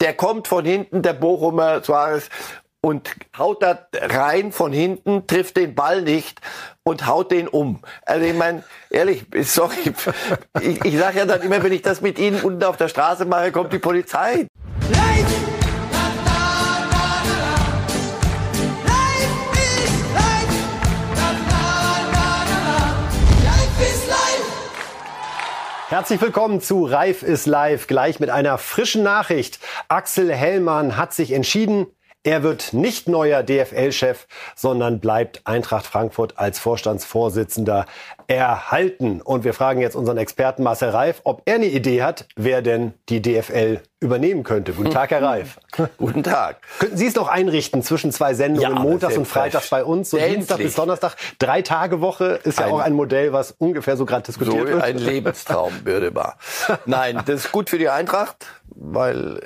der kommt von hinten, der Bochumer Suarez, und haut da rein von hinten, trifft den Ball nicht und haut den um. Also ich meine, ehrlich, sorry, ich, ich sage ja dann immer, wenn ich das mit Ihnen unten auf der Straße mache, kommt die Polizei. Herzlich willkommen zu Reif ist live, gleich mit einer frischen Nachricht. Axel Hellmann hat sich entschieden, er wird nicht neuer DFL-Chef, sondern bleibt Eintracht Frankfurt als Vorstandsvorsitzender erhalten. Und wir fragen jetzt unseren Experten Marcel Reif, ob er eine Idee hat, wer denn die DFL übernehmen könnte. Guten Tag, Herr Reif. Guten Tag. Könnten Sie es noch einrichten zwischen zwei Sendungen, ja, montags und freitags bei uns, so Endlich. Dienstag bis Donnerstag, drei Tage Woche ist ja ein, auch ein Modell, was ungefähr so gerade diskutiert so wird. Ein Lebenstraum würde wahr. Nein, das ist gut für die Eintracht, weil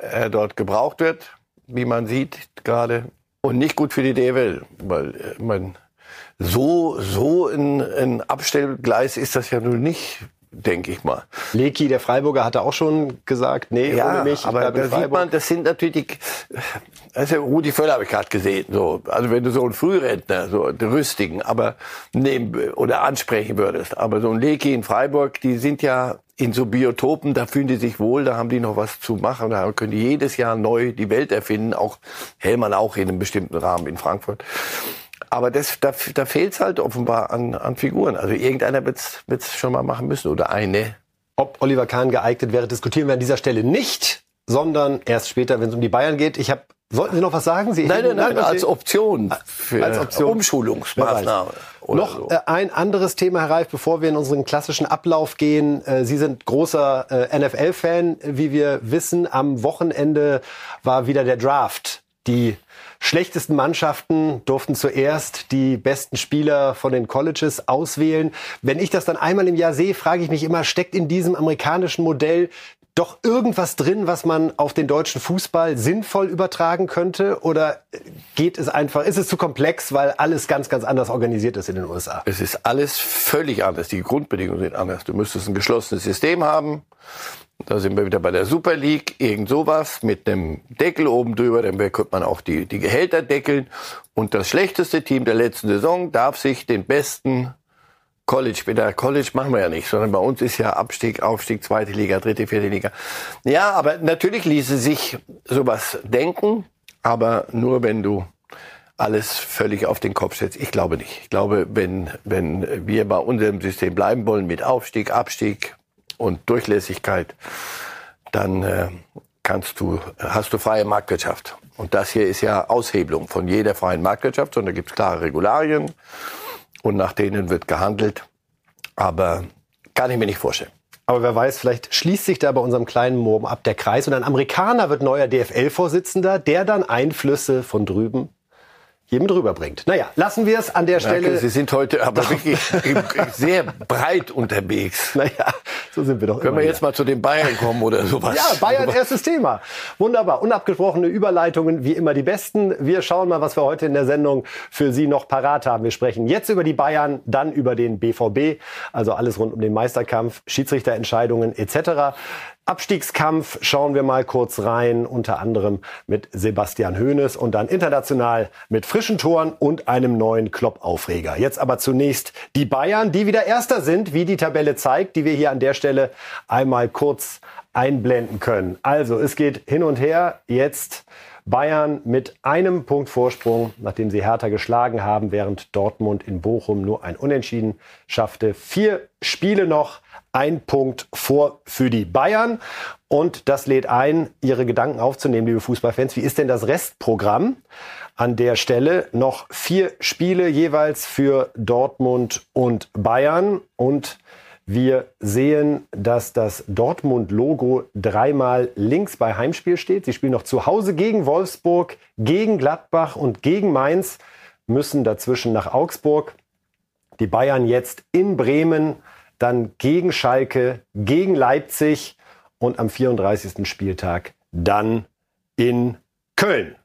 äh, er dort gebraucht wird wie man sieht gerade. Und nicht gut für die DFL, weil äh, man so, so ein, ein Abstellgleis ist das ja nun nicht, denke ich mal. Leki, der Freiburger, hatte auch schon gesagt, nee, ja, ohne mich. Aber da sieht man, das sind natürlich die, also Rudi Völler habe ich gerade gesehen, so. Also wenn du so einen Frührentner, so einen rüstigen, aber nehmen oder ansprechen würdest. Aber so ein Leki in Freiburg, die sind ja in so Biotopen, da fühlen die sich wohl, da haben die noch was zu machen, da können die jedes Jahr neu die Welt erfinden, auch Hellmann auch in einem bestimmten Rahmen in Frankfurt. Aber das, da, da fehlt es halt offenbar an, an Figuren. Also irgendeiner wird es schon mal machen müssen oder eine. Ob Oliver Kahn geeignet wäre, diskutieren wir an dieser Stelle nicht, sondern erst später, wenn es um die Bayern geht. Ich habe Sollten Sie noch was sagen? Sie nein, nein, nein, als Option für als Option. Umschulungsmaßnahme. Noch so. äh, ein anderes Thema, Herr Reif, bevor wir in unseren klassischen Ablauf gehen. Äh, Sie sind großer äh, NFL-Fan, wie wir wissen. Am Wochenende war wieder der Draft. Die schlechtesten Mannschaften durften zuerst die besten Spieler von den Colleges auswählen. Wenn ich das dann einmal im Jahr sehe, frage ich mich immer, steckt in diesem amerikanischen Modell doch irgendwas drin, was man auf den deutschen Fußball sinnvoll übertragen könnte? Oder geht es einfach, ist es zu komplex, weil alles ganz, ganz anders organisiert ist in den USA? Es ist alles völlig anders. Die Grundbedingungen sind anders. Du müsstest ein geschlossenes System haben. Da sind wir wieder bei der Super League, irgend sowas mit einem Deckel oben drüber, dann könnte man auch die, die Gehälter deckeln. Und das schlechteste Team der letzten Saison darf sich den besten College, wieder College machen wir ja nicht, sondern bei uns ist ja Abstieg, Aufstieg, zweite Liga, dritte, vierte Liga. Ja, aber natürlich ließe sich sowas denken, aber nur wenn du alles völlig auf den Kopf setzt. Ich glaube nicht. Ich glaube, wenn, wenn wir bei unserem System bleiben wollen mit Aufstieg, Abstieg und Durchlässigkeit, dann äh, kannst du, hast du freie Marktwirtschaft. Und das hier ist ja Aushebelung von jeder freien Marktwirtschaft, sondern da gibt es klare Regularien und nach denen wird gehandelt. Aber kann ich mir nicht vorstellen. Aber wer weiß, vielleicht schließt sich da bei unserem kleinen Murm ab der Kreis und ein Amerikaner wird neuer DFL-Vorsitzender, der dann Einflüsse von drüben jedem drüber bringt. Naja, lassen wir es an der Stelle. Danke, Sie sind heute aber wirklich sehr breit unterwegs. Naja, so sind wir doch. Können wir jetzt mal zu den Bayern kommen oder sowas? Ja, Bayern erstes Thema. Wunderbar. Unabgesprochene Überleitungen, wie immer die besten. Wir schauen mal, was wir heute in der Sendung für Sie noch parat haben. Wir sprechen jetzt über die Bayern, dann über den BVB, also alles rund um den Meisterkampf, Schiedsrichterentscheidungen etc. Abstiegskampf schauen wir mal kurz rein, unter anderem mit Sebastian Hoeneß und dann international mit frischen Toren und einem neuen Kloppaufreger. Jetzt aber zunächst die Bayern, die wieder Erster sind, wie die Tabelle zeigt, die wir hier an der Stelle einmal kurz einblenden können. Also es geht hin und her. Jetzt Bayern mit einem Punkt Vorsprung, nachdem sie Hertha geschlagen haben, während Dortmund in Bochum nur ein Unentschieden schaffte. Vier Spiele noch ein Punkt vor für die Bayern. Und das lädt ein, Ihre Gedanken aufzunehmen, liebe Fußballfans. Wie ist denn das Restprogramm? An der Stelle noch vier Spiele jeweils für Dortmund und Bayern. Und wir sehen, dass das Dortmund-Logo dreimal links bei Heimspiel steht. Sie spielen noch zu Hause gegen Wolfsburg, gegen Gladbach und gegen Mainz, müssen dazwischen nach Augsburg. Die Bayern jetzt in Bremen dann gegen Schalke, gegen Leipzig und am 34. Spieltag dann in Köln.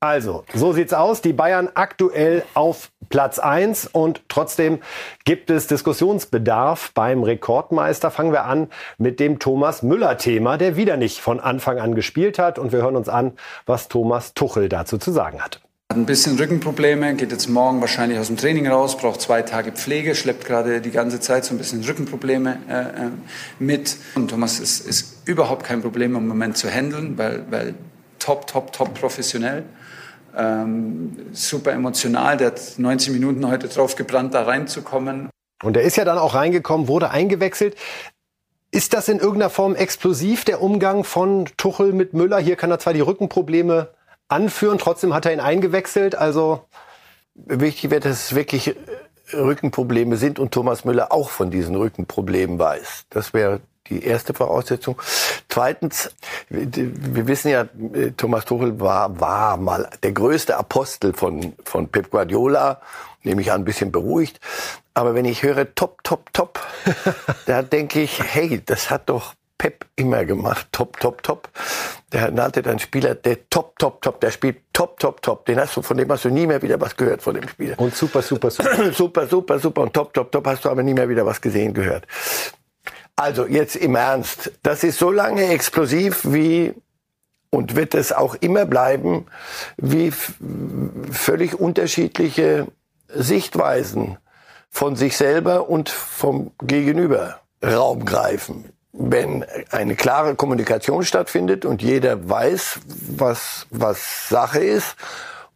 Also, so sieht's aus. Die Bayern aktuell auf Platz 1 und trotzdem gibt es Diskussionsbedarf beim Rekordmeister. Fangen wir an mit dem Thomas Müller-Thema, der wieder nicht von Anfang an gespielt hat. Und wir hören uns an, was Thomas Tuchel dazu zu sagen hat. Hat ein bisschen Rückenprobleme, geht jetzt morgen wahrscheinlich aus dem Training raus, braucht zwei Tage Pflege, schleppt gerade die ganze Zeit so ein bisschen Rückenprobleme äh, äh mit. Und Thomas ist, ist überhaupt kein Problem im Moment zu handeln, weil, weil top, top, top professionell ähm, super emotional. Der hat 90 Minuten heute drauf gebrannt, da reinzukommen. Und er ist ja dann auch reingekommen, wurde eingewechselt. Ist das in irgendeiner Form explosiv, der Umgang von Tuchel mit Müller? Hier kann er zwar die Rückenprobleme anführen, trotzdem hat er ihn eingewechselt. Also wichtig wird, dass es wirklich Rückenprobleme sind und Thomas Müller auch von diesen Rückenproblemen weiß. Das wäre die erste Voraussetzung. Zweitens, wir wissen ja, Thomas Tuchel war, war mal der größte Apostel von, von Pep Guardiola, nehme ich an, ein bisschen beruhigt. Aber wenn ich höre top, top, top, da denke ich, hey, das hat doch Pep immer gemacht. Top, top, top. Der nannte dann Spieler, der top, top, top, der spielt top, top, top. Den hast du, von dem hast du nie mehr wieder was gehört von dem Spieler. Und super, super, super. super, super, super. Und top, top, top hast du aber nie mehr wieder was gesehen gehört. Also jetzt im Ernst, das ist so lange explosiv wie und wird es auch immer bleiben, wie völlig unterschiedliche Sichtweisen von sich selber und vom Gegenüber Raum greifen. Wenn eine klare Kommunikation stattfindet und jeder weiß, was, was Sache ist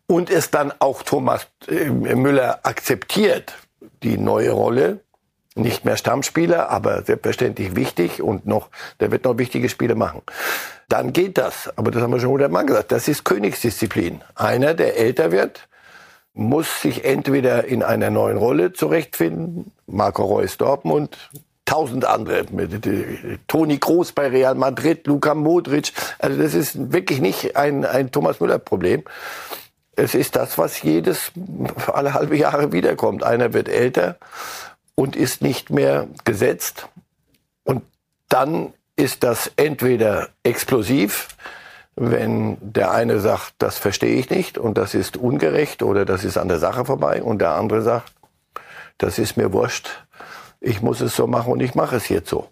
und es dann auch Thomas äh, Müller akzeptiert, die neue Rolle, nicht mehr Stammspieler, aber selbstverständlich wichtig und noch, der wird noch wichtige Spiele machen. Dann geht das. Aber das haben wir schon hundertmal gesagt. Das ist Königsdisziplin. Einer, der älter wird, muss sich entweder in einer neuen Rolle zurechtfinden. Marco Reus Dortmund, tausend andere. Toni Kroos bei Real Madrid, Luka Modric. Also das ist wirklich nicht ein, ein Thomas Müller Problem. Es ist das, was jedes alle halbe Jahre wiederkommt. Einer wird älter und ist nicht mehr gesetzt. Und dann ist das entweder explosiv, wenn der eine sagt, das verstehe ich nicht und das ist ungerecht oder das ist an der Sache vorbei und der andere sagt, das ist mir wurscht, ich muss es so machen und ich mache es jetzt so.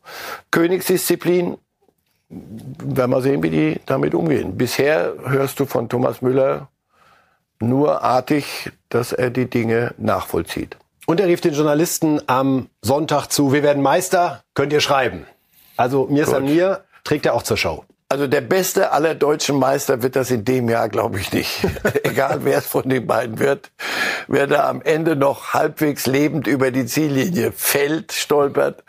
Königsdisziplin, werden wir sehen, wie die damit umgehen. Bisher hörst du von Thomas Müller nur artig, dass er die Dinge nachvollzieht. Und er rief den Journalisten am Sonntag zu, wir werden Meister, könnt ihr schreiben. Also Mir Samir trägt er auch zur Show. Also der beste aller deutschen Meister wird das in dem Jahr, glaube ich, nicht. Egal wer es von den beiden wird. Wer da am Ende noch halbwegs lebend über die Ziellinie fällt, stolpert,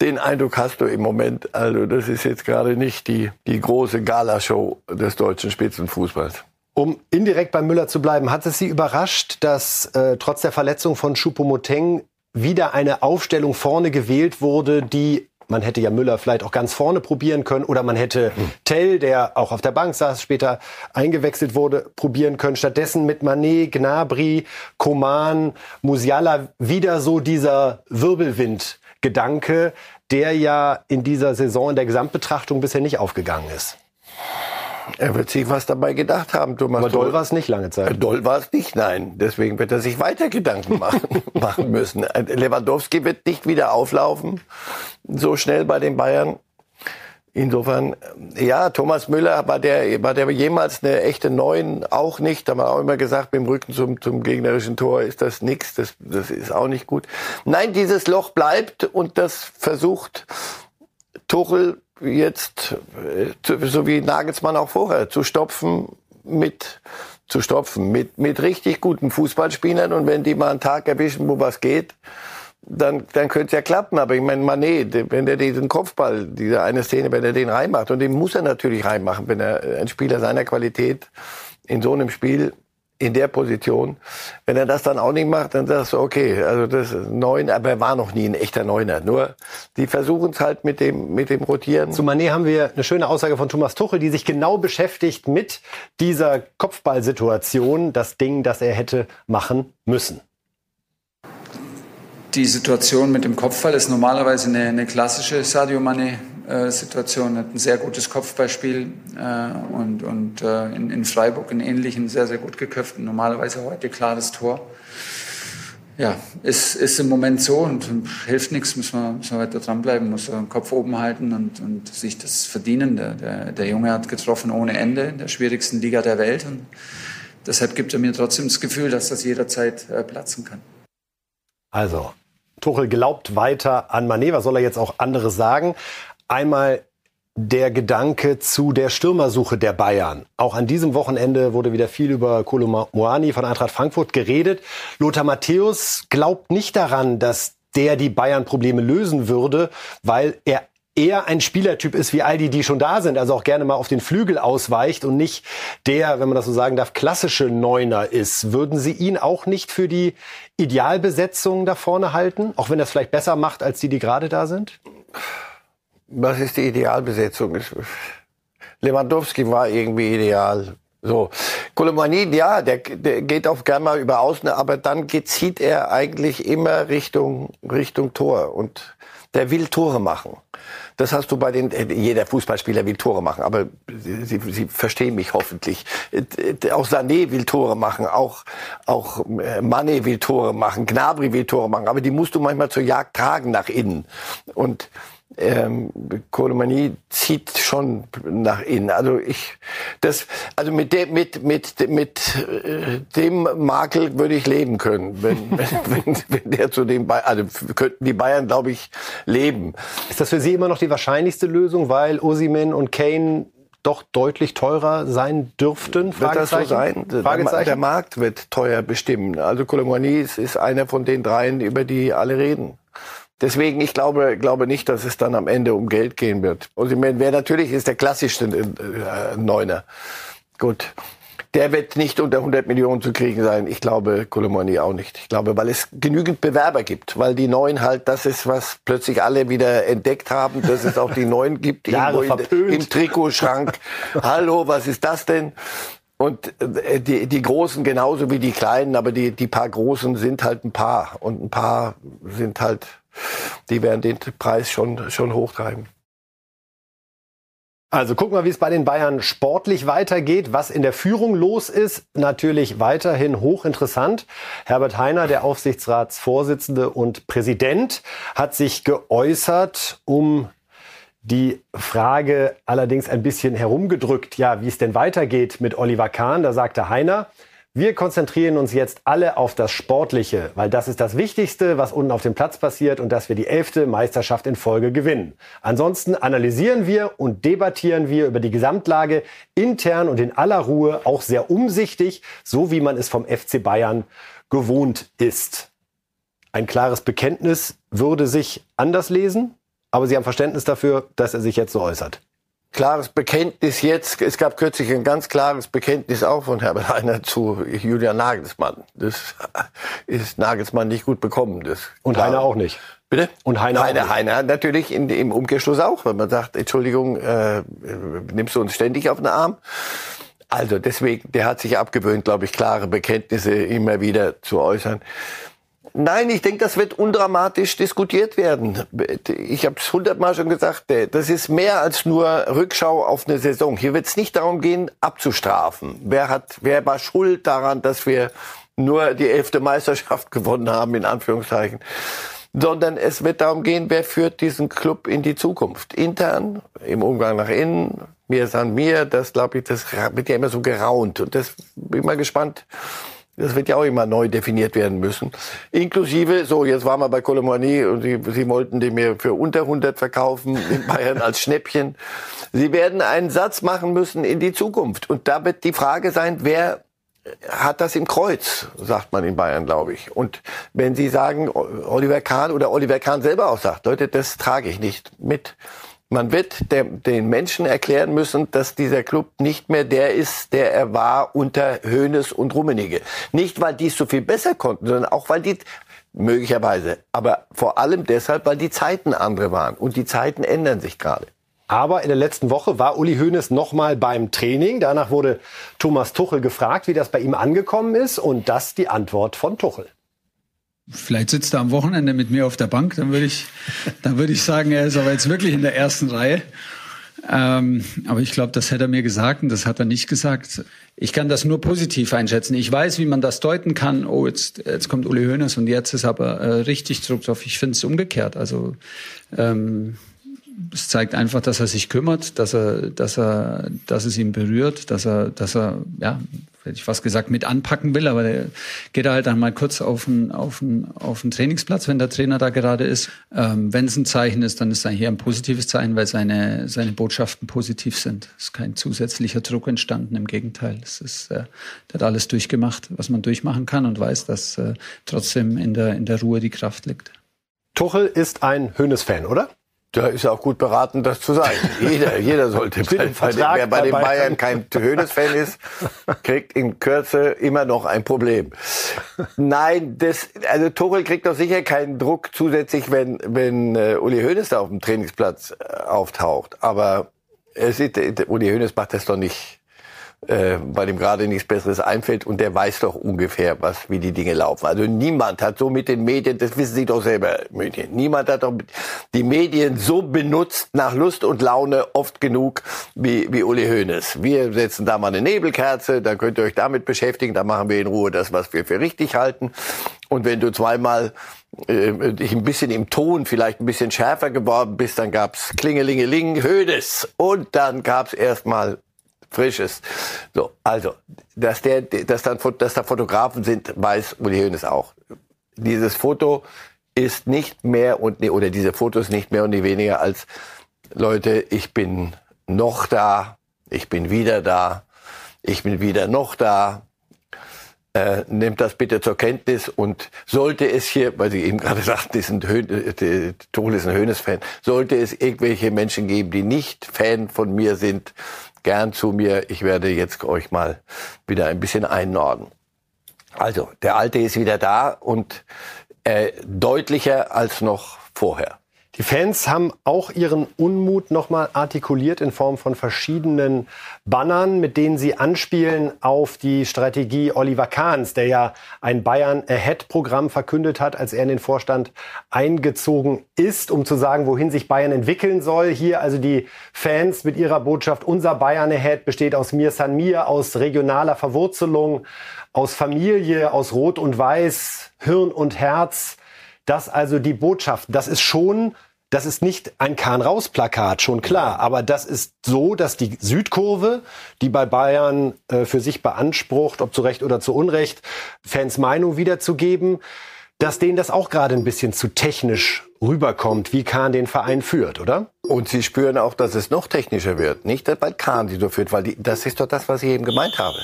den Eindruck hast du im Moment. Also das ist jetzt gerade nicht die, die große Galashow des deutschen Spitzenfußballs. Um indirekt bei Müller zu bleiben, hat es Sie überrascht, dass äh, trotz der Verletzung von Choupo-Moteng wieder eine Aufstellung vorne gewählt wurde, die man hätte ja Müller vielleicht auch ganz vorne probieren können oder man hätte hm. Tell, der auch auf der Bank saß, später eingewechselt wurde, probieren können. Stattdessen mit Manet, Gnabry, Koman, Musiala wieder so dieser Wirbelwind-Gedanke, der ja in dieser Saison in der Gesamtbetrachtung bisher nicht aufgegangen ist. Er wird sich was dabei gedacht haben, Thomas. Aber doll war es nicht lange Zeit. Doll war es nicht, nein. Deswegen wird er sich weiter Gedanken machen, machen müssen. Lewandowski wird nicht wieder auflaufen, so schnell bei den Bayern. Insofern, ja, Thomas Müller war der, war der jemals eine echte Neun? Auch nicht. Da haben wir auch immer gesagt, mit dem Rücken zum, zum gegnerischen Tor ist das nichts. Das, das ist auch nicht gut. Nein, dieses Loch bleibt und das versucht Tuchel jetzt, äh, so wie Nagelsmann auch vorher, zu stopfen mit zu stopfen mit mit richtig guten Fußballspielern und wenn die mal einen Tag erwischen, wo was geht, dann dann könnte es ja klappen. Aber ich meine, Manet, wenn der diesen Kopfball, diese eine Szene, wenn er den reinmacht und den muss er natürlich reinmachen, wenn er ein Spieler seiner Qualität in so einem Spiel in der Position. Wenn er das dann auch nicht macht, dann sagst du, okay, also das ist neun, aber er war noch nie ein echter Neuner. Nur die versuchen es halt mit dem, mit dem Rotieren. Zu Manet haben wir eine schöne Aussage von Thomas Tuchel, die sich genau beschäftigt mit dieser Kopfballsituation, das Ding, das er hätte machen müssen. Die Situation mit dem Kopfball ist normalerweise eine, eine klassische Sadio Mané Situation, hat ein sehr gutes Kopfballspiel äh, und, und äh, in, in Freiburg einen ähnlichen sehr, sehr gut geköpft. Normalerweise heute klares Tor. Ja, ist, ist im Moment so und, hilft nichts, müssen wir, müssen wir weiter dranbleiben, muss den Kopf oben halten und, und sich das verdienen. Der, der, der Junge hat getroffen ohne Ende in der schwierigsten Liga der Welt und deshalb gibt er mir trotzdem das Gefühl, dass das jederzeit äh, platzen kann. Also, Tuchel glaubt weiter an Mané. Was soll er jetzt auch anderes sagen? Einmal der Gedanke zu der Stürmersuche der Bayern. Auch an diesem Wochenende wurde wieder viel über Kolomoani von Eintracht Frankfurt geredet. Lothar Matthäus glaubt nicht daran, dass der die Bayern-Probleme lösen würde, weil er eher ein Spielertyp ist wie all die, die schon da sind, also auch gerne mal auf den Flügel ausweicht und nicht der, wenn man das so sagen darf, klassische Neuner ist. Würden Sie ihn auch nicht für die Idealbesetzung da vorne halten, auch wenn es vielleicht besser macht als die, die gerade da sind? Was ist die Idealbesetzung? Lewandowski war irgendwie ideal. So, Kolomani, ja, der, der geht auch gerne mal über Außen, aber dann zieht er eigentlich immer Richtung Richtung Tor und der will Tore machen. Das hast du bei den, jeder Fußballspieler will Tore machen, aber Sie, Sie verstehen mich hoffentlich. Auch Sané will Tore machen, auch, auch äh, Mané will Tore machen, Gnabry will Tore machen, aber die musst du manchmal zur Jagd tragen nach innen. Und ähm, Kolomanie zieht schon nach innen. Also ich, das, also mit dem, mit mit mit äh, dem Makel würde ich leben können, wenn, wenn, wenn, wenn der zu dem, Bayern, also könnten die Bayern, glaube ich, leben. Ist das für Sie immer noch die wahrscheinlichste Lösung, weil Osimen und Kane doch deutlich teurer sein dürften? Wird das so sein? Der, der Markt wird teuer bestimmen. Also Kolomani ist, ist einer von den dreien, über die alle reden. Deswegen, ich glaube, glaube nicht, dass es dann am Ende um Geld gehen wird. Osimhen wäre natürlich ist der klassischste äh, Neuner. Gut. Der wird nicht unter 100 Millionen zu kriegen sein. Ich glaube, Kolomoni auch nicht. Ich glaube, weil es genügend Bewerber gibt. Weil die Neuen halt, das ist, was plötzlich alle wieder entdeckt haben, dass es auch die Neuen gibt. Jahre in, Im Trikotschrank. Hallo, was ist das denn? Und äh, die, die Großen genauso wie die Kleinen, aber die, die paar Großen sind halt ein paar. Und ein paar sind halt die werden den Preis schon, schon hochtreiben. Also gucken wir, wie es bei den Bayern sportlich weitergeht. Was in der Führung los ist, natürlich weiterhin hochinteressant. Herbert Heiner, der Aufsichtsratsvorsitzende und Präsident, hat sich geäußert, um die Frage allerdings ein bisschen herumgedrückt, ja, wie es denn weitergeht mit Oliver Kahn. Da sagte Heiner, wir konzentrieren uns jetzt alle auf das Sportliche, weil das ist das Wichtigste, was unten auf dem Platz passiert und dass wir die elfte Meisterschaft in Folge gewinnen. Ansonsten analysieren wir und debattieren wir über die Gesamtlage intern und in aller Ruhe, auch sehr umsichtig, so wie man es vom FC Bayern gewohnt ist. Ein klares Bekenntnis würde sich anders lesen, aber Sie haben Verständnis dafür, dass er sich jetzt so äußert klares Bekenntnis jetzt. Es gab kürzlich ein ganz klares Bekenntnis auch von Herbert Heiner zu Julian Nagelsmann. Das ist Nagelsmann nicht gut bekommen. Das Und. Heiner auch nicht. Bitte? Und Heiner, Heiner, Heiner natürlich in, im Umkehrschluss auch, wenn man sagt, Entschuldigung, äh, nimmst du uns ständig auf den Arm? Also deswegen, der hat sich abgewöhnt, glaube ich, klare Bekenntnisse immer wieder zu äußern. Nein, ich denke, das wird undramatisch diskutiert werden. Ich habe es hundertmal schon gesagt, äh, das ist mehr als nur Rückschau auf eine Saison. Hier wird es nicht darum gehen, abzustrafen. Wer hat, wer war schuld daran, dass wir nur die elfte Meisterschaft gewonnen haben, in Anführungszeichen. Sondern es wird darum gehen, wer führt diesen Club in die Zukunft. Intern, im Umgang nach innen, mir san mir, das glaube ich, das wird ja immer so geraunt. Und das bin mal gespannt, das wird ja auch immer neu definiert werden müssen. Inklusive, so, jetzt waren wir bei Colomani und Sie, Sie wollten den mir für unter 100 verkaufen in Bayern als Schnäppchen. Sie werden einen Satz machen müssen in die Zukunft. Und da wird die Frage sein, wer hat das im Kreuz, sagt man in Bayern, glaube ich. Und wenn Sie sagen, Oliver Kahn oder Oliver Kahn selber auch sagt, Leute, das trage ich nicht mit. Man wird der, den Menschen erklären müssen, dass dieser Club nicht mehr der ist, der er war unter Hoeneß und Rummenigge. Nicht, weil die es so viel besser konnten, sondern auch, weil die möglicherweise, aber vor allem deshalb, weil die Zeiten andere waren. Und die Zeiten ändern sich gerade. Aber in der letzten Woche war Uli Hoeneß nochmal beim Training. Danach wurde Thomas Tuchel gefragt, wie das bei ihm angekommen ist. Und das die Antwort von Tuchel. Vielleicht sitzt er am Wochenende mit mir auf der Bank, dann würde ich, dann würde ich sagen, er ist aber jetzt wirklich in der ersten Reihe. Ähm, aber ich glaube, das hätte er mir gesagt und das hat er nicht gesagt. Ich kann das nur positiv einschätzen. Ich weiß, wie man das deuten kann. Oh, jetzt, jetzt kommt Uli Hoeneß und jetzt ist aber äh, richtig Druck drauf. Ich finde es umgekehrt. Also ähm, es zeigt einfach, dass er sich kümmert, dass er, dass er, dass es ihn berührt, dass er, dass er, ja, hätte ich fast gesagt, mit anpacken will, aber der geht halt dann mal kurz auf den, auf den, auf den Trainingsplatz, wenn der Trainer da gerade ist. Ähm, wenn es ein Zeichen ist, dann ist es hier ein positives Zeichen, weil seine, seine Botschaften positiv sind. Es ist kein zusätzlicher Druck entstanden, im Gegenteil. Es ist, äh, der hat alles durchgemacht, was man durchmachen kann und weiß, dass äh, trotzdem in der, in der Ruhe die Kraft liegt. Tuchel ist ein Hönes-Fan, oder? Da ist er auch gut beraten, das zu sein. Jeder, jeder sollte. bei, bei den, wer bei den Bayern kein Hönes-Fan ist, kriegt in Kürze immer noch ein Problem. Nein, das, also Tuchel kriegt doch sicher keinen Druck zusätzlich, wenn, wenn uh, Uli Hoeneß da auf dem Trainingsplatz uh, auftaucht. Aber es ist, Uli Hoeneß macht das doch nicht äh, weil ihm gerade nichts Besseres einfällt und der weiß doch ungefähr, was wie die Dinge laufen. Also niemand hat so mit den Medien, das wissen Sie doch selber, Medien, niemand hat doch die Medien so benutzt nach Lust und Laune oft genug wie, wie Uli Hoeneß. Wir setzen da mal eine Nebelkerze, dann könnt ihr euch damit beschäftigen, dann machen wir in Ruhe das, was wir für richtig halten. Und wenn du zweimal äh, dich ein bisschen im Ton vielleicht ein bisschen schärfer geworden bist, dann gab's Klingelingeling, Hödes und dann gab's erstmal Frisches. So, also, dass der, dass dann, dass da Fotografen sind, weiß Uli Hoeneß auch. Dieses Foto ist nicht mehr und, oder diese Fotos nicht mehr und nicht weniger als Leute, ich bin noch da, ich bin wieder da, ich bin wieder noch da. Äh, nehmt das bitte zur Kenntnis und sollte es hier, weil Sie eben gerade sagten, ist Tool ist ein Höhnes-Fan, sollte es irgendwelche Menschen geben, die nicht Fan von mir sind, gern zu mir. Ich werde jetzt euch mal wieder ein bisschen einnorden. Also, der Alte ist wieder da und äh, deutlicher als noch vorher. Die Fans haben auch ihren Unmut nochmal artikuliert in Form von verschiedenen Bannern, mit denen sie anspielen auf die Strategie Oliver Kahns, der ja ein Bayern Ahead-Programm verkündet hat, als er in den Vorstand eingezogen ist, um zu sagen, wohin sich Bayern entwickeln soll. Hier also die Fans mit ihrer Botschaft, unser Bayern Ahead besteht aus Mir San Mir, aus regionaler Verwurzelung, aus Familie, aus Rot und Weiß, Hirn und Herz. Das also die Botschaft. Das ist schon das ist nicht ein Kahn-Raus-Plakat, schon klar. Aber das ist so, dass die Südkurve, die bei Bayern äh, für sich beansprucht, ob zu Recht oder zu Unrecht, Fans Meinung wiederzugeben, dass denen das auch gerade ein bisschen zu technisch rüberkommt, wie Kahn den Verein führt, oder? Und sie spüren auch, dass es noch technischer wird. Nicht, weil Kahn sie so führt, weil die, das ist doch das, was ich eben gemeint habe.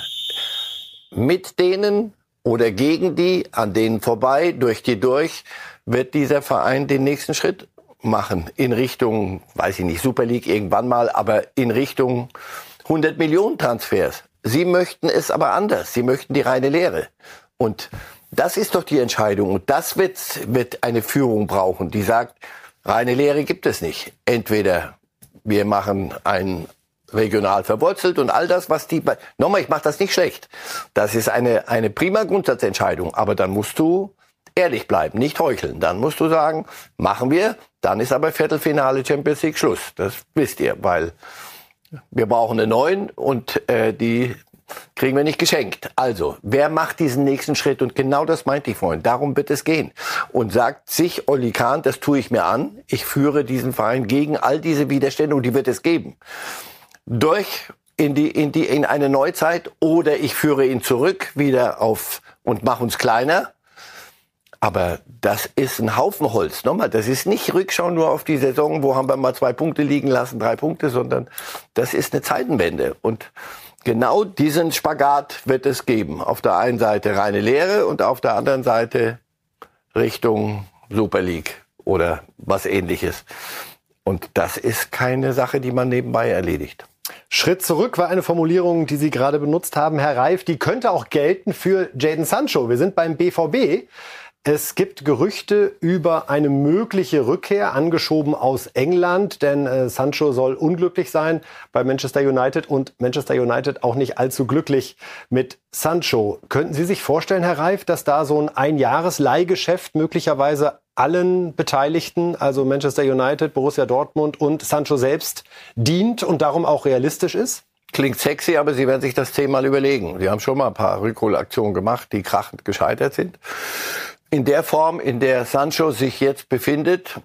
Mit denen oder gegen die, an denen vorbei, durch die durch, wird dieser Verein den nächsten Schritt machen in Richtung, weiß ich nicht, Super League irgendwann mal, aber in Richtung 100 Millionen Transfers. Sie möchten es aber anders. Sie möchten die reine Lehre. Und das ist doch die Entscheidung. Und das wird, wird eine Führung brauchen, die sagt, reine Lehre gibt es nicht. Entweder wir machen ein regional verwurzelt und all das, was die, nochmal, ich mache das nicht schlecht. Das ist eine, eine prima Grundsatzentscheidung. Aber dann musst du ehrlich bleiben, nicht heucheln. Dann musst du sagen, machen wir, dann ist aber Viertelfinale Champions League Schluss. Das wisst ihr, weil wir brauchen eine neuen und äh, die kriegen wir nicht geschenkt. Also, wer macht diesen nächsten Schritt? Und genau das meinte ich vorhin. Darum wird es gehen. Und sagt sich Olli Kahn, das tue ich mir an. Ich führe diesen Verein gegen all diese Widerstände und die wird es geben. Durch in die, in die, in eine Neuzeit oder ich führe ihn zurück wieder auf und mache uns kleiner aber das ist ein Haufen Holz. Nochmal, das ist nicht Rückschau nur auf die Saison, wo haben wir mal zwei Punkte liegen lassen, drei Punkte, sondern das ist eine Zeitenwende. Und genau diesen Spagat wird es geben. Auf der einen Seite reine Lehre und auf der anderen Seite Richtung Super League oder was ähnliches. Und das ist keine Sache, die man nebenbei erledigt. Schritt zurück war eine Formulierung, die Sie gerade benutzt haben, Herr Reif. Die könnte auch gelten für Jaden Sancho. Wir sind beim BVB. Es gibt Gerüchte über eine mögliche Rückkehr, angeschoben aus England, denn äh, Sancho soll unglücklich sein bei Manchester United und Manchester United auch nicht allzu glücklich mit Sancho. Könnten Sie sich vorstellen, Herr Reif, dass da so ein Einjahresleihgeschäft möglicherweise allen Beteiligten, also Manchester United, Borussia Dortmund und Sancho selbst, dient und darum auch realistisch ist? Klingt sexy, aber Sie werden sich das zehnmal überlegen. Sie haben schon mal ein paar Rückholaktionen gemacht, die krachend gescheitert sind in der Form, in der Sancho sich jetzt befindet,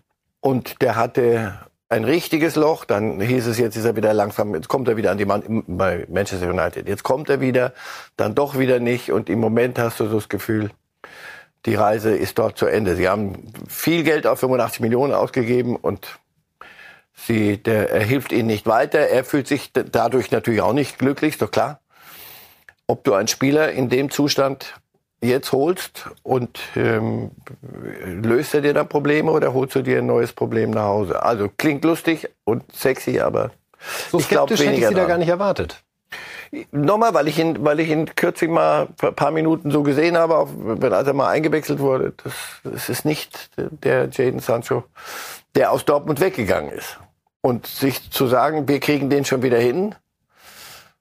und der hatte ein richtiges Loch, dann hieß es, jetzt ist er wieder langsam, jetzt kommt er wieder an die Mann bei Manchester United. Jetzt kommt er wieder, dann doch wieder nicht und im Moment hast du so das Gefühl, die Reise ist dort zu Ende. Sie haben viel Geld auf 85 Millionen ausgegeben und sie, der, er hilft ihnen nicht weiter. Er fühlt sich dadurch natürlich auch nicht glücklich, doch klar. Ob du einen Spieler in dem Zustand jetzt holst und ähm, löst er dir dann Probleme oder holst du dir ein neues Problem nach Hause? Also klingt lustig und sexy, aber so ich glaube weniger. Hätte ich Sie da gar nicht erwartet. Nochmal, weil ich ihn, weil ich ihn kürzlich mal ein paar Minuten so gesehen habe, auch wenn als er mal eingewechselt wurde. Das, das ist nicht der Jaden Sancho, der aus Dortmund weggegangen ist. Und sich zu sagen, wir kriegen den schon wieder hin,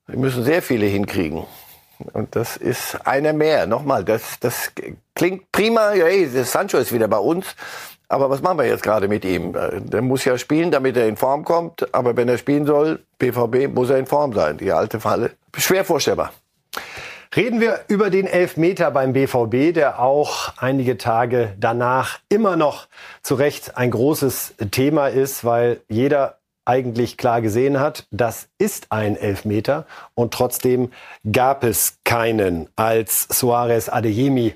wir müssen sehr viele hinkriegen. Und das ist einer mehr. Nochmal, das, das klingt prima. Hey, Sancho ist wieder bei uns. Aber was machen wir jetzt gerade mit ihm? Der muss ja spielen, damit er in Form kommt. Aber wenn er spielen soll, BVB, muss er in Form sein. Die alte Falle. Schwer vorstellbar. Reden wir über den Elfmeter beim BVB, der auch einige Tage danach immer noch zu Recht ein großes Thema ist, weil jeder eigentlich klar gesehen hat, das ist ein Elfmeter und trotzdem gab es keinen, als Suarez Adeyemi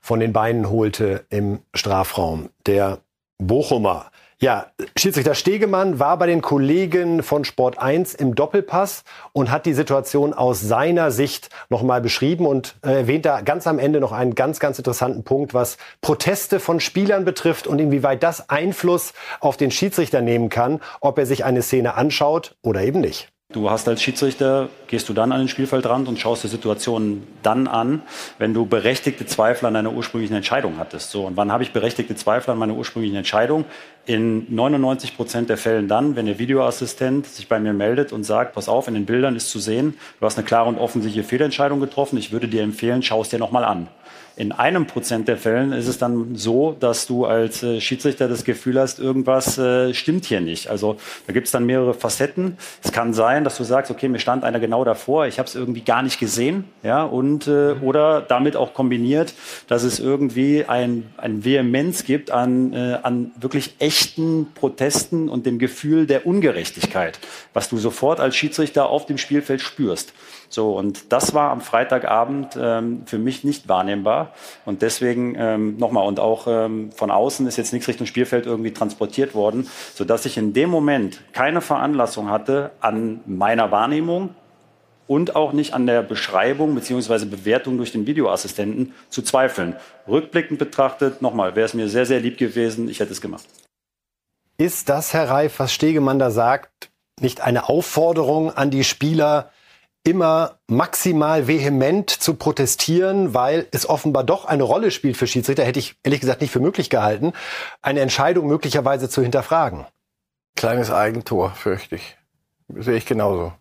von den Beinen holte im Strafraum. Der Bochumer ja, Schiedsrichter Stegemann war bei den Kollegen von Sport 1 im Doppelpass und hat die Situation aus seiner Sicht nochmal beschrieben und äh, erwähnt da ganz am Ende noch einen ganz, ganz interessanten Punkt, was Proteste von Spielern betrifft und inwieweit das Einfluss auf den Schiedsrichter nehmen kann, ob er sich eine Szene anschaut oder eben nicht. Du hast als Schiedsrichter, gehst du dann an den Spielfeldrand und schaust die Situation dann an, wenn du berechtigte Zweifel an deiner ursprünglichen Entscheidung hattest. So, und wann habe ich berechtigte Zweifel an meiner ursprünglichen Entscheidung? In 99 Prozent der Fällen dann, wenn der Videoassistent sich bei mir meldet und sagt, pass auf, in den Bildern ist zu sehen, du hast eine klare und offensichtliche Fehlentscheidung getroffen, ich würde dir empfehlen, schau es dir nochmal an. In einem Prozent der Fällen ist es dann so, dass du als äh, Schiedsrichter das Gefühl hast, irgendwas äh, stimmt hier nicht. Also da gibt es dann mehrere Facetten. Es kann sein, dass du sagst, okay, mir stand einer genau davor, ich habe es irgendwie gar nicht gesehen, ja, und äh, oder damit auch kombiniert, dass es irgendwie ein, ein Vehemenz gibt an, äh, an wirklich echten Protesten und dem Gefühl der Ungerechtigkeit, was du sofort als Schiedsrichter auf dem Spielfeld spürst. So, und das war am Freitagabend ähm, für mich nicht wahrnehmbar. Und deswegen ähm, nochmal, und auch ähm, von außen ist jetzt nichts Richtung Spielfeld irgendwie transportiert worden, sodass ich in dem Moment keine Veranlassung hatte an meiner Wahrnehmung, und auch nicht an der Beschreibung bzw. Bewertung durch den Videoassistenten zu zweifeln. Rückblickend betrachtet, nochmal, wäre es mir sehr, sehr lieb gewesen, ich hätte es gemacht. Ist das, Herr Reif, was Stegemann da sagt, nicht eine Aufforderung an die Spieler, immer maximal vehement zu protestieren, weil es offenbar doch eine Rolle spielt für Schiedsrichter, hätte ich ehrlich gesagt nicht für möglich gehalten, eine Entscheidung möglicherweise zu hinterfragen. Kleines Eigentor, fürchte ich. Sehe ich genauso.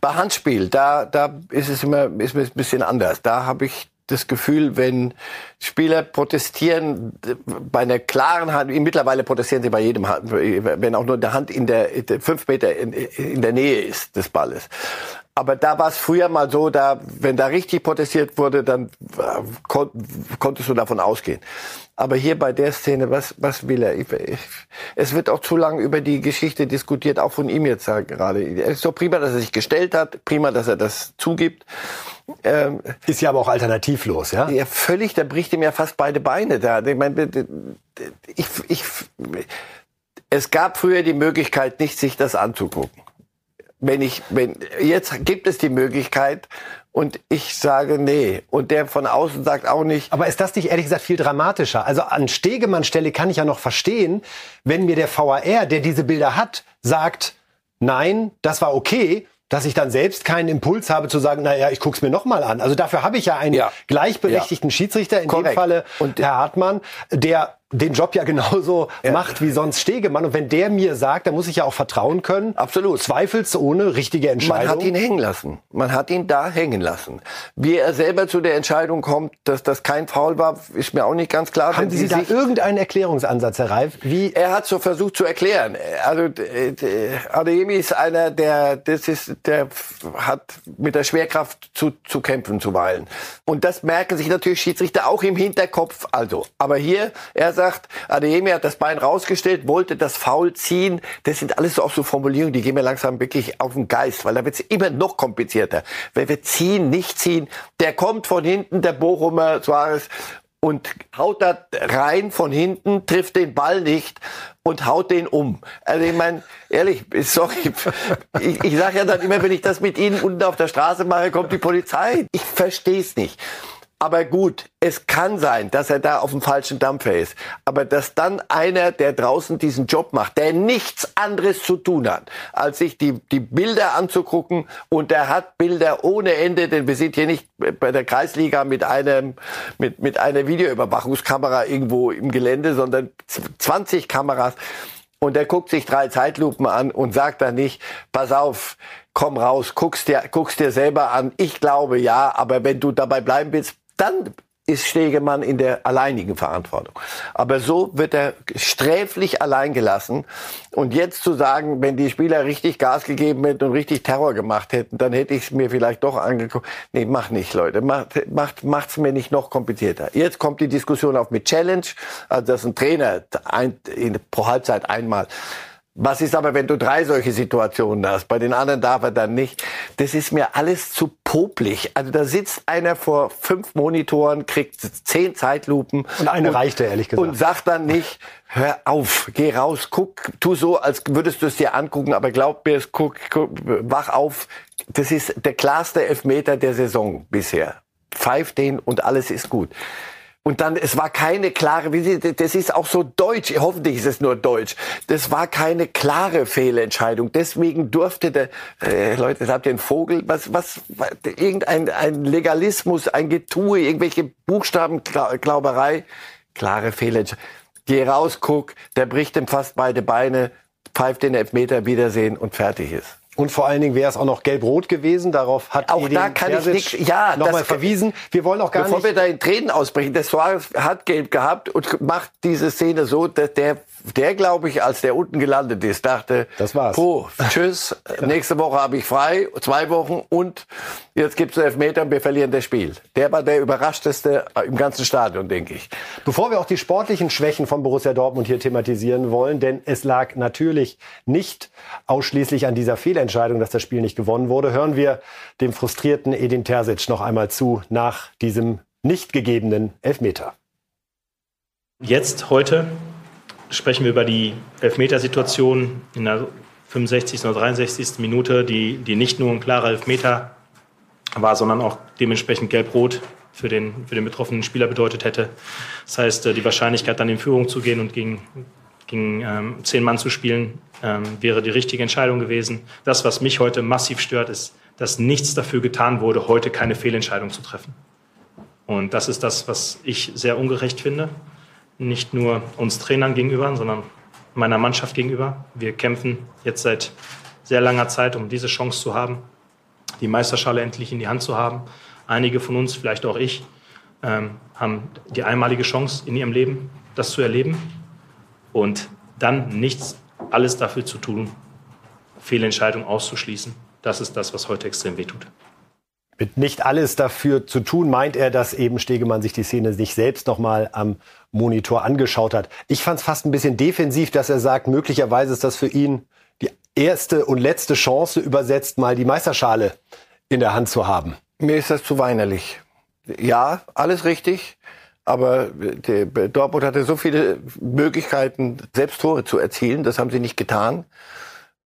Bei Handspiel, da, da ist es immer ist es ein bisschen anders. Da habe ich das Gefühl, wenn Spieler protestieren bei einer klaren Hand, mittlerweile protestieren sie bei jedem Hand, wenn auch nur der Hand in der fünf Meter in, in der Nähe ist des Balles. Aber da war es früher mal so, da, wenn da richtig protestiert wurde, dann äh, kon konntest du davon ausgehen. Aber hier bei der Szene, was, was will er? Ich, ich, es wird auch zu lange über die Geschichte diskutiert, auch von ihm jetzt gerade. Es ist doch prima, dass er sich gestellt hat, prima, dass er das zugibt. Ähm, ist ja aber auch alternativlos, ja? Ja, völlig, da bricht ihm ja fast beide Beine da. Ich meine, ich, ich, es gab früher die Möglichkeit, nicht sich das anzugucken wenn ich, wenn, jetzt gibt es die Möglichkeit und ich sage nee. Und der von außen sagt auch nicht. Aber ist das nicht ehrlich gesagt viel dramatischer? Also an Stegemann Stelle kann ich ja noch verstehen, wenn mir der VAR, der diese Bilder hat, sagt, nein, das war okay, dass ich dann selbst keinen Impuls habe zu sagen, naja, ich guck's mir noch mal an. Also dafür habe ich ja einen ja. gleichberechtigten ja. Schiedsrichter, in Korrekt. dem Falle und Herr Hartmann, der den Job ja genauso ja. macht wie sonst Stegemann. Und wenn der mir sagt, dann muss ich ja auch vertrauen können. Absolut. Zweifelsohne richtige Entscheidung. Man hat ihn hängen lassen. Man hat ihn da hängen lassen. Wie er selber zu der Entscheidung kommt, dass das kein Foul war, ist mir auch nicht ganz klar. Haben Sie, Sie da irgendeinen Erklärungsansatz, Herr Reif? Wie er hat so versucht zu erklären. Also Adeyemi ist einer, der das ist, der hat mit der Schwerkraft zu, zu kämpfen zuweilen. Und das merken sich natürlich Schiedsrichter auch im Hinterkopf. Also, aber hier er sagt, Adeyemi hat das Bein rausgestellt, wollte das Foul ziehen. Das sind alles so auch so Formulierungen, die gehen mir langsam wirklich auf den Geist, weil da wird es immer noch komplizierter. Wenn wir ziehen, nicht ziehen, der kommt von hinten, der Bochumer Suarez, und haut da rein von hinten, trifft den Ball nicht und haut den um. Also ich meine, ehrlich, sorry, ich, ich sage ja dann immer, wenn ich das mit Ihnen unten auf der Straße mache, kommt die Polizei. Ich verstehe es nicht. Aber gut, es kann sein, dass er da auf dem falschen Dampfer ist. Aber dass dann einer, der draußen diesen Job macht, der nichts anderes zu tun hat, als sich die, die Bilder anzugucken, und er hat Bilder ohne Ende, denn wir sind hier nicht bei der Kreisliga mit einem, mit, mit einer Videoüberwachungskamera irgendwo im Gelände, sondern 20 Kameras. Und er guckt sich drei Zeitlupen an und sagt dann nicht, pass auf, komm raus, guck's dir, guck's dir selber an. Ich glaube ja, aber wenn du dabei bleiben willst, dann ist Stegemann in der alleinigen Verantwortung. Aber so wird er sträflich allein gelassen. Und jetzt zu sagen, wenn die Spieler richtig Gas gegeben hätten und richtig Terror gemacht hätten, dann hätte ich es mir vielleicht doch angeguckt. Nee, mach nicht, Leute. Macht, macht, macht's mir nicht noch komplizierter. Jetzt kommt die Diskussion auf mit Challenge. Also, dass ein Trainer ein, in, pro Halbzeit einmal was ist aber, wenn du drei solche Situationen hast? Bei den anderen darf er dann nicht. Das ist mir alles zu poplig. Also da sitzt einer vor fünf Monitoren, kriegt zehn Zeitlupen. Und eine und, reichte, ehrlich gesagt. Und sagt dann nicht, hör auf, geh raus, guck, tu so, als würdest du es dir angucken, aber glaub mir, guck, guck, wach auf. Das ist der klarste Elfmeter der Saison bisher. Pfeif den und alles ist gut. Und dann, es war keine klare, das ist auch so deutsch, hoffentlich ist es nur deutsch. Das war keine klare Fehlentscheidung. Deswegen durfte der, äh, Leute, das habt ihr einen Vogel, was, was, irgendein ein Legalismus, ein Getue, irgendwelche Buchstabenglauberei, klare Fehlentscheidung. Geh raus, guck, der bricht ihm fast beide Beine, pfeift den Elfmeter, Wiedersehen und fertig ist. Und vor allen Dingen wäre es auch noch gelb-rot gewesen. Darauf hat auch da kann Terzic ich nicht, ja, nochmal verwiesen. Wir wollen auch gar bevor nicht. Bevor wir da in Tränen ausbrechen, der Suarez hat gelb gehabt und macht diese Szene so, dass der der, glaube ich, als der unten gelandet ist, dachte, das war's. Puh, tschüss, nächste Woche habe ich frei, zwei Wochen und jetzt gibt es Elfmeter und wir verlieren das Spiel. Der war der überraschteste im ganzen Stadion, denke ich. Bevor wir auch die sportlichen Schwächen von Borussia Dortmund hier thematisieren wollen, denn es lag natürlich nicht ausschließlich an dieser Fehlentscheidung, dass das Spiel nicht gewonnen wurde, hören wir dem frustrierten Edin Terzic noch einmal zu nach diesem nicht gegebenen Elfmeter. Jetzt, heute, sprechen wir über die Elfmetersituation in der 65. oder 63. Minute, die, die nicht nur ein klarer Elfmeter war, sondern auch dementsprechend gelb-rot für den, für den betroffenen Spieler bedeutet hätte. Das heißt, äh, die Wahrscheinlichkeit, dann in Führung zu gehen und gegen, gegen ähm, zehn Mann zu spielen, ähm, wäre die richtige Entscheidung gewesen. Das, was mich heute massiv stört, ist, dass nichts dafür getan wurde, heute keine Fehlentscheidung zu treffen. Und das ist das, was ich sehr ungerecht finde nicht nur uns Trainern gegenüber, sondern meiner Mannschaft gegenüber. Wir kämpfen jetzt seit sehr langer Zeit, um diese Chance zu haben, die Meisterschale endlich in die Hand zu haben. Einige von uns, vielleicht auch ich, ähm, haben die einmalige Chance in ihrem Leben, das zu erleben und dann nichts, alles dafür zu tun, Fehlentscheidungen auszuschließen. Das ist das, was heute extrem wehtut. Mit nicht alles dafür zu tun, meint er, dass eben Stegemann sich die Szene sich selbst nochmal am Monitor angeschaut hat. Ich fand es fast ein bisschen defensiv, dass er sagt, möglicherweise ist das für ihn die erste und letzte Chance übersetzt, mal die Meisterschale in der Hand zu haben. Mir ist das zu weinerlich. Ja, alles richtig. Aber Dortmund hatte so viele Möglichkeiten, selbst Tore zu erzielen. Das haben sie nicht getan.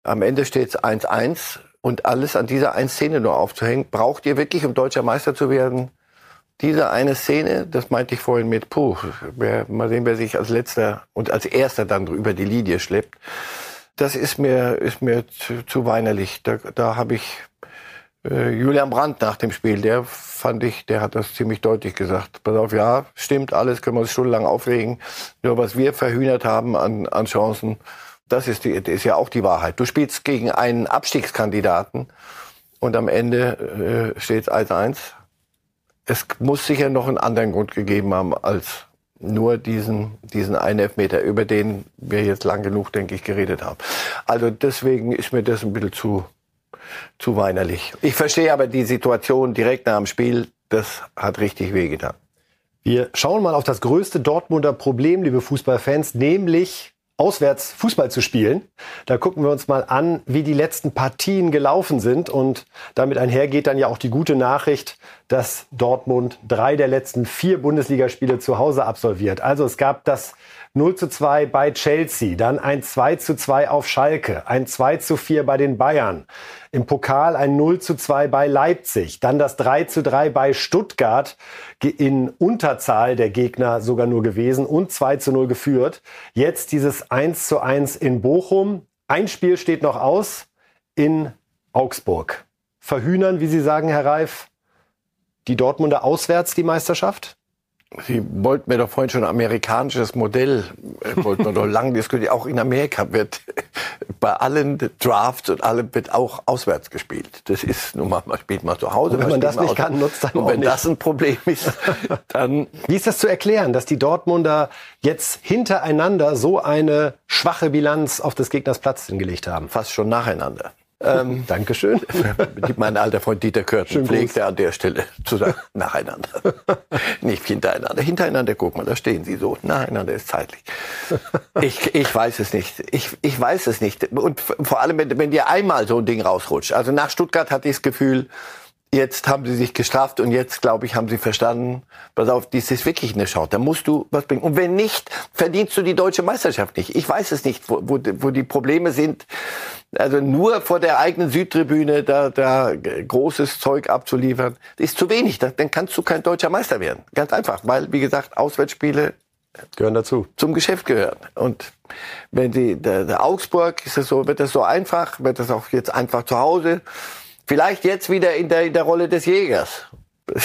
Am Ende steht es 1-1 und alles an dieser einen Szene nur aufzuhängen. Braucht ihr wirklich, um deutscher Meister zu werden, diese eine Szene? Das meinte ich vorhin mit, puh, wer, mal sehen, wer sich als letzter und als erster dann über die Linie schleppt. Das ist mir, ist mir zu, zu weinerlich. Da, da habe ich, äh, Julian Brandt nach dem Spiel, der fand ich, der hat das ziemlich deutlich gesagt. Pass auf, ja, stimmt, alles können wir uns stundenlang aufregen. Nur was wir verhühnert haben an, an Chancen, das ist, die, ist ja auch die Wahrheit. Du spielst gegen einen Abstiegskandidaten und am Ende äh, steht es 1-1. Es muss sicher noch einen anderen Grund gegeben haben als nur diesen, diesen einen Elfmeter, über den wir jetzt lang genug, denke ich, geredet haben. Also deswegen ist mir das ein bisschen zu, zu weinerlich. Ich verstehe aber die Situation direkt nach dem Spiel, das hat richtig wehgetan. Wir schauen mal auf das größte Dortmunder Problem, liebe Fußballfans, nämlich auswärts Fußball zu spielen. Da gucken wir uns mal an, wie die letzten Partien gelaufen sind. Und damit einhergeht dann ja auch die gute Nachricht, dass Dortmund drei der letzten vier Bundesligaspiele zu Hause absolviert. Also es gab das 0 zu 2 bei Chelsea, dann ein 2 zu 2 auf Schalke, ein 2 zu 4 bei den Bayern, im Pokal ein 0 zu 2 bei Leipzig, dann das 3 zu 3 bei Stuttgart, in Unterzahl der Gegner sogar nur gewesen und 2 zu 0 geführt. Jetzt dieses 1 zu 1 in Bochum. Ein Spiel steht noch aus in Augsburg. Verhühnern, wie Sie sagen, Herr Reif, die Dortmunder auswärts die Meisterschaft? Sie wollten mir doch vorhin schon ein amerikanisches Modell, äh, wollten wir doch lang diskutieren. Auch in Amerika wird bei allen Drafts und allem wird auch auswärts gespielt. Das ist nun mal, man spielt mal zu Hause. Und wenn man das nicht kann, nutzt dann Und wenn nicht. das ein Problem ist, dann. Wie ist das zu erklären, dass die Dortmunder jetzt hintereinander so eine schwache Bilanz auf des Gegners Platz hingelegt haben? Fast schon nacheinander. Ähm, Dankeschön. mein alter Freund Dieter Körten pflegte an der Stelle zu sagen, nacheinander. Nicht hintereinander. Hintereinander, guck mal, da stehen sie so. Nacheinander ist zeitlich. Ich, ich weiß es nicht. Ich, ich weiß es nicht. Und vor allem, wenn, wenn dir einmal so ein Ding rausrutscht. Also nach Stuttgart hatte ich das Gefühl, jetzt haben sie sich gestraft und jetzt, glaube ich, haben sie verstanden, pass auf, dies ist wirklich eine Schau. Da musst du was bringen. Und wenn nicht, verdienst du die deutsche Meisterschaft nicht. Ich weiß es nicht, wo, wo, wo die Probleme sind. Also nur vor der eigenen Südtribüne da, da großes Zeug abzuliefern, ist zu wenig. Dann kannst du kein deutscher Meister werden. Ganz einfach, weil, wie gesagt, Auswärtsspiele gehören dazu. Zum Geschäft gehören. Und wenn die, der, der Augsburg ist es so, wird das so einfach, wird das auch jetzt einfach zu Hause. Vielleicht jetzt wieder in der, in der Rolle des Jägers.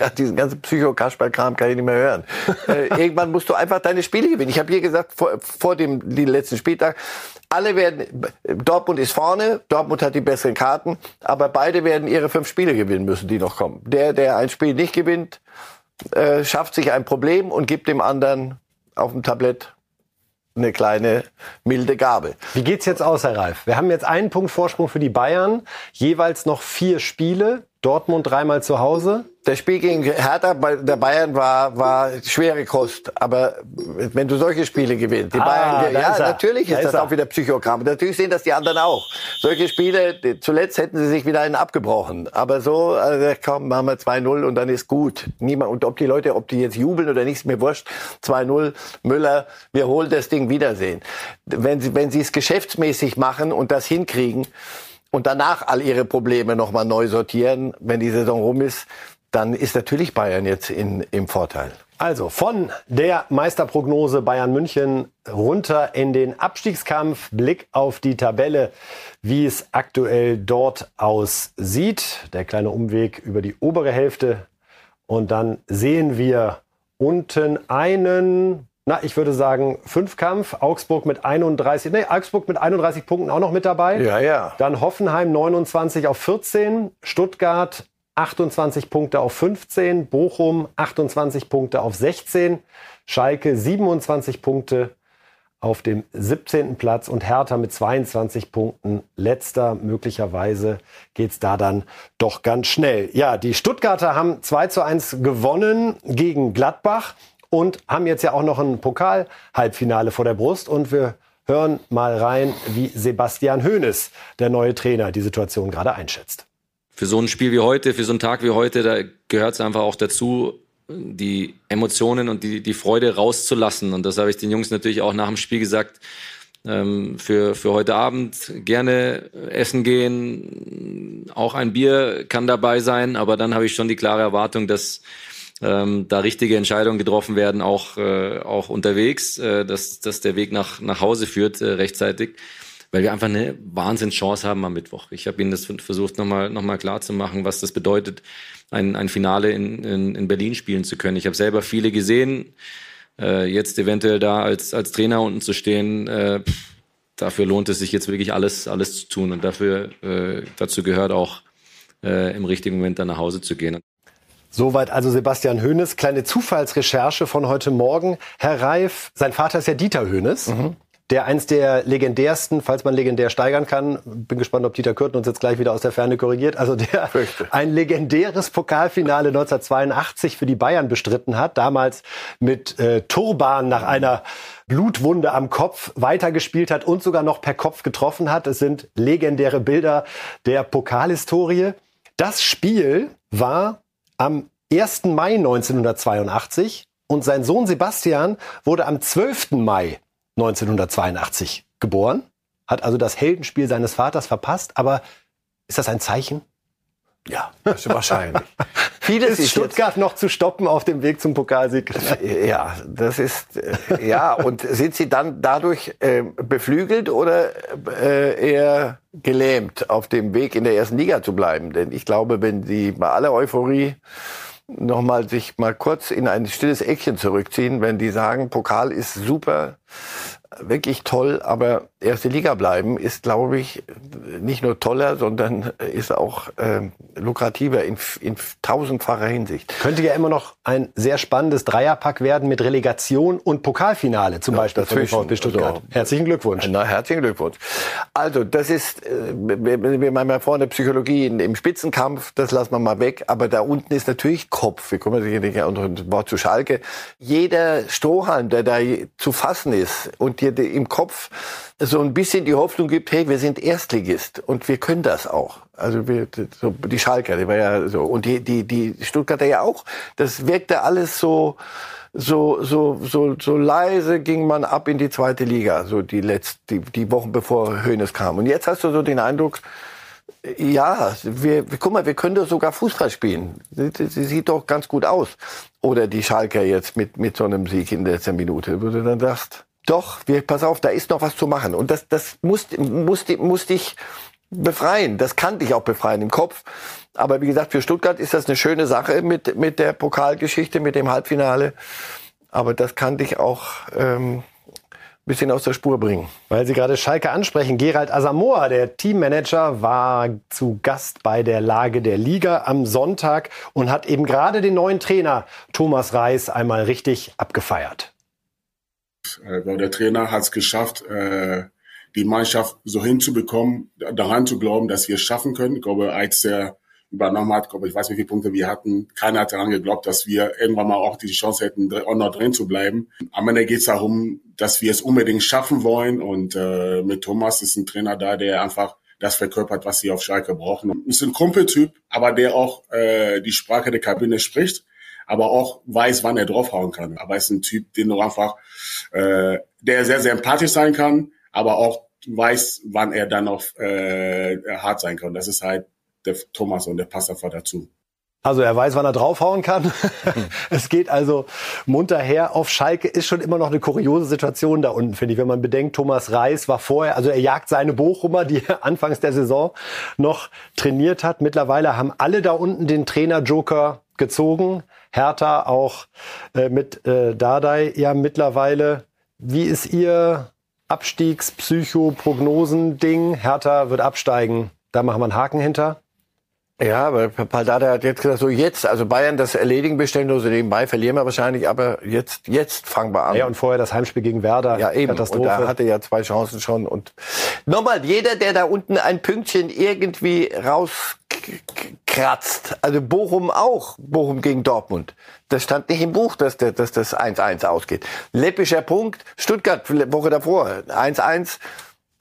Ja, diesen ganzen Psycho-Kasperl-Kram kann ich nicht mehr hören. äh, irgendwann musst du einfach deine Spiele gewinnen. Ich habe hier gesagt, vor, vor dem letzten Spieltag, alle werden, Dortmund ist vorne, Dortmund hat die besseren Karten, aber beide werden ihre fünf Spiele gewinnen müssen, die noch kommen. Der, der ein Spiel nicht gewinnt, äh, schafft sich ein Problem und gibt dem anderen auf dem Tablett eine kleine milde Gabe. Wie geht's jetzt aus, Herr Reif? Wir haben jetzt einen Punkt Vorsprung für die Bayern, jeweils noch vier Spiele. Dortmund dreimal zu Hause. Das Spiel gegen Hertha bei der Bayern war, war schwere Kost. Aber wenn du solche Spiele gewinnst, die Ah, Bayern, ja, ist natürlich ist ist das er. auch wieder Psychogramm. Natürlich sehen das die anderen auch. Solche Spiele, zuletzt hätten sie sich wieder einen abgebrochen. Aber so, also, komm, machen wir 2-0 und dann ist gut. Niemand, und ob die Leute, ob die jetzt jubeln oder nicht, ist mir wurscht. 2-0, Müller, wir holen das Ding Wiedersehen. Wenn sie, wenn sie es geschäftsmäßig machen und das hinkriegen, und danach all ihre Probleme nochmal neu sortieren, wenn die Saison rum ist, dann ist natürlich Bayern jetzt in, im Vorteil. Also von der Meisterprognose Bayern München runter in den Abstiegskampf. Blick auf die Tabelle, wie es aktuell dort aussieht. Der kleine Umweg über die obere Hälfte. Und dann sehen wir unten einen, na, ich würde sagen, Fünfkampf. Augsburg mit 31, nee, Augsburg mit 31 Punkten auch noch mit dabei. Ja, ja. Dann Hoffenheim 29 auf 14, Stuttgart 28 Punkte auf 15, Bochum 28 Punkte auf 16, Schalke 27 Punkte auf dem 17. Platz und Hertha mit 22 Punkten letzter. Möglicherweise geht's da dann doch ganz schnell. Ja, die Stuttgarter haben 2 zu 1 gewonnen gegen Gladbach und haben jetzt ja auch noch ein Pokal-Halbfinale vor der Brust und wir hören mal rein, wie Sebastian Hoeneß, der neue Trainer, die Situation gerade einschätzt. für so ein Spiel wie heute, für so einen Tag wie heute, da gehört es einfach auch dazu, die Emotionen und die, die Freude rauszulassen. Und das habe ich den Jungs natürlich auch nach dem Spiel gesagt. Ähm, für, für heute Abend gerne essen gehen, auch ein Bier kann dabei sein, aber dann habe ich schon die klare Erwartung, dass ähm, da richtige Entscheidungen getroffen werden, auch, äh, auch unterwegs, äh, dass, dass der Weg nach, nach Hause führt äh, rechtzeitig. weil wir einfach eine Wahnsinnschance haben am Mittwoch. Ich habe Ihnen das versucht nochmal noch mal klar zu machen, was das bedeutet, ein, ein Finale in, in, in Berlin spielen zu können. Ich habe selber viele gesehen, äh, jetzt eventuell da als, als Trainer unten zu stehen, äh, dafür lohnt es sich jetzt wirklich alles, alles zu tun und dafür, äh, dazu gehört auch äh, im richtigen Moment dann nach Hause zu gehen. Soweit also Sebastian Hoeneß. Kleine Zufallsrecherche von heute Morgen. Herr Reif, sein Vater ist ja Dieter Hoeneß. Mhm der eins der legendärsten, falls man legendär steigern kann, bin gespannt, ob Dieter Kürten uns jetzt gleich wieder aus der Ferne korrigiert, also der Fürchte. ein legendäres Pokalfinale 1982 für die Bayern bestritten hat, damals mit äh, Turban nach einer Blutwunde am Kopf weitergespielt hat und sogar noch per Kopf getroffen hat. Es sind legendäre Bilder der Pokalhistorie. Das Spiel war am 1. Mai 1982 und sein Sohn Sebastian wurde am 12. Mai 1982 geboren, hat also das Heldenspiel seines Vaters verpasst. Aber ist das ein Zeichen? Ja, das ist wahrscheinlich. Vieles ist Stuttgart noch zu stoppen auf dem Weg zum Pokalsieg. Ja, das ist äh, ja. Und sind Sie dann dadurch äh, beflügelt oder äh, eher gelähmt auf dem Weg in der ersten Liga zu bleiben? Denn ich glaube, wenn Sie bei aller Euphorie noch mal sich mal kurz in ein stilles Eckchen zurückziehen, wenn die sagen, Pokal ist super, wirklich toll, aber erste Liga bleiben ist, glaube ich, nicht nur toller, sondern ist auch äh, lukrativer in, in tausendfacher Hinsicht. Könnte ja immer noch ein sehr spannendes Dreierpack werden mit Relegation und Pokalfinale zum ja, Beispiel von VfB Stuttgart. Also, herzlichen Glückwunsch. Na, herzlichen Glückwunsch. Also das ist, äh, wir, wir meinen ja vorne Psychologie im Spitzenkampf, das lassen wir mal weg, aber da unten ist natürlich Kopf. Wir kommen sicherlich unter ein Wort zu Schalke. Jeder Strohhalm, der da zu fassen ist und dir im Kopf so ein bisschen die Hoffnung gibt, hey, wir sind Erstligist und wir können das auch. Also wir, so die Schalker, die war ja so und die die die Stuttgarter ja auch. Das wirkte alles so so so so so leise ging man ab in die zweite Liga, so die letzten die, die Wochen bevor Hönes kam. Und jetzt hast du so den Eindruck, ja, wir, guck mal, wir können doch sogar Fußball spielen. Sie, sie sieht doch ganz gut aus. Oder die Schalker jetzt mit, mit so einem Sieg in der letzten Minute, wo du dann sagst, doch, wir, pass auf, da ist noch was zu machen. Und das, das musste, musste, musste ich befreien. Das kann dich auch befreien im Kopf. Aber wie gesagt, für Stuttgart ist das eine schöne Sache mit, mit der Pokalgeschichte, mit dem Halbfinale. Aber das kann dich auch ähm, bisschen aus der Spur bringen. Weil Sie gerade Schalke ansprechen, Gerald Asamoah, der Teammanager, war zu Gast bei der Lage der Liga am Sonntag und hat eben gerade den neuen Trainer Thomas Reis einmal richtig abgefeiert. Äh, der Trainer hat es geschafft, äh, die Mannschaft so hinzubekommen, daran zu glauben, dass wir es schaffen können. Ich glaube, als er übernommen hat, ich, weiß nicht, wie viele Punkte wir hatten, keiner hat daran geglaubt, dass wir irgendwann mal auch die Chance hätten, auch noch drin zu bleiben. Am Ende geht es darum, dass wir es unbedingt schaffen wollen und äh, mit Thomas ist ein Trainer da, der einfach das verkörpert, was sie auf Schalke brauchen. Ist ein Kumpeltyp, aber der auch äh, die Sprache der Kabine spricht aber auch weiß, wann er draufhauen kann. Aber er ist ein Typ, den du einfach, äh, der sehr, sehr empathisch sein kann, aber auch weiß, wann er dann auch äh, hart sein kann. Das ist halt der Thomas und der passt einfach dazu. Also er weiß, wann er draufhauen kann. es geht also munter her. Auf Schalke ist schon immer noch eine kuriose Situation da unten, finde ich. Wenn man bedenkt, Thomas Reis war vorher, also er jagt seine Bochumer, die er anfangs der Saison noch trainiert hat. Mittlerweile haben alle da unten den Trainer-Joker gezogen. Hertha auch äh, mit äh, Dardai ja mittlerweile. Wie ist Ihr Abstiegspsycho-Prognosen-Ding? Hertha wird absteigen. Da machen wir einen Haken hinter. Ja, aber Paldada hat jetzt gesagt, so jetzt, also Bayern das erledigen bestellen, also nebenbei verlieren wir wahrscheinlich, aber jetzt, jetzt fangen wir an. Ja, und vorher das Heimspiel gegen Werder. Ja, eben. Katastrophe. Und da hatte ja zwei Chancen schon. Und nochmal, jeder, der da unten ein Pünktchen irgendwie rauskratzt, also Bochum auch, Bochum gegen Dortmund. Das stand nicht im Buch, dass, der, dass das 1-1 ausgeht. Läppischer Punkt, Stuttgart, Woche davor, 1-1.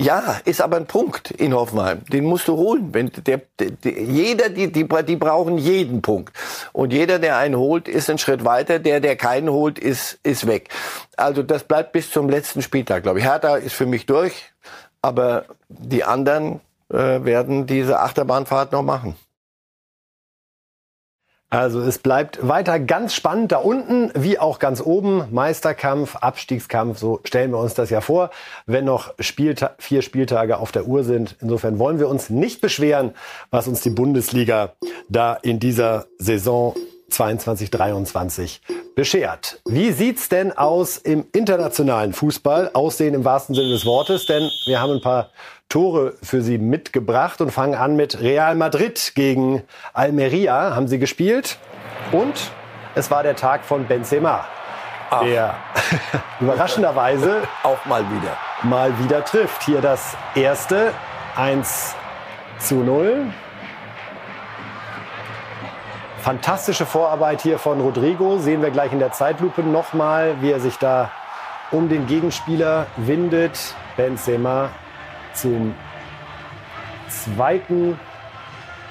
Ja, ist aber ein Punkt in Hoffenheim. Den musst du holen. Wenn der, der, jeder, die, die, die brauchen jeden Punkt. Und jeder, der einen holt, ist ein Schritt weiter. Der, der keinen holt, ist, ist weg. Also das bleibt bis zum letzten Spieltag, glaube ich. Hertha ist für mich durch. Aber die anderen äh, werden diese Achterbahnfahrt noch machen. Also es bleibt weiter ganz spannend da unten, wie auch ganz oben. Meisterkampf, Abstiegskampf, so stellen wir uns das ja vor, wenn noch Spielta vier Spieltage auf der Uhr sind. Insofern wollen wir uns nicht beschweren, was uns die Bundesliga da in dieser Saison 22, 23 beschert. Wie sieht's denn aus im internationalen Fußball? Aussehen im wahrsten Sinne des Wortes, denn wir haben ein paar Tore für Sie mitgebracht und fangen an mit Real Madrid gegen Almeria. Haben Sie gespielt? Und es war der Tag von Benzema, Ach. der überraschenderweise Auch mal wieder. mal wieder trifft. Hier das erste 1 zu 0. Fantastische Vorarbeit hier von Rodrigo. Sehen wir gleich in der Zeitlupe nochmal, wie er sich da um den Gegenspieler windet. Benzema zum zweiten.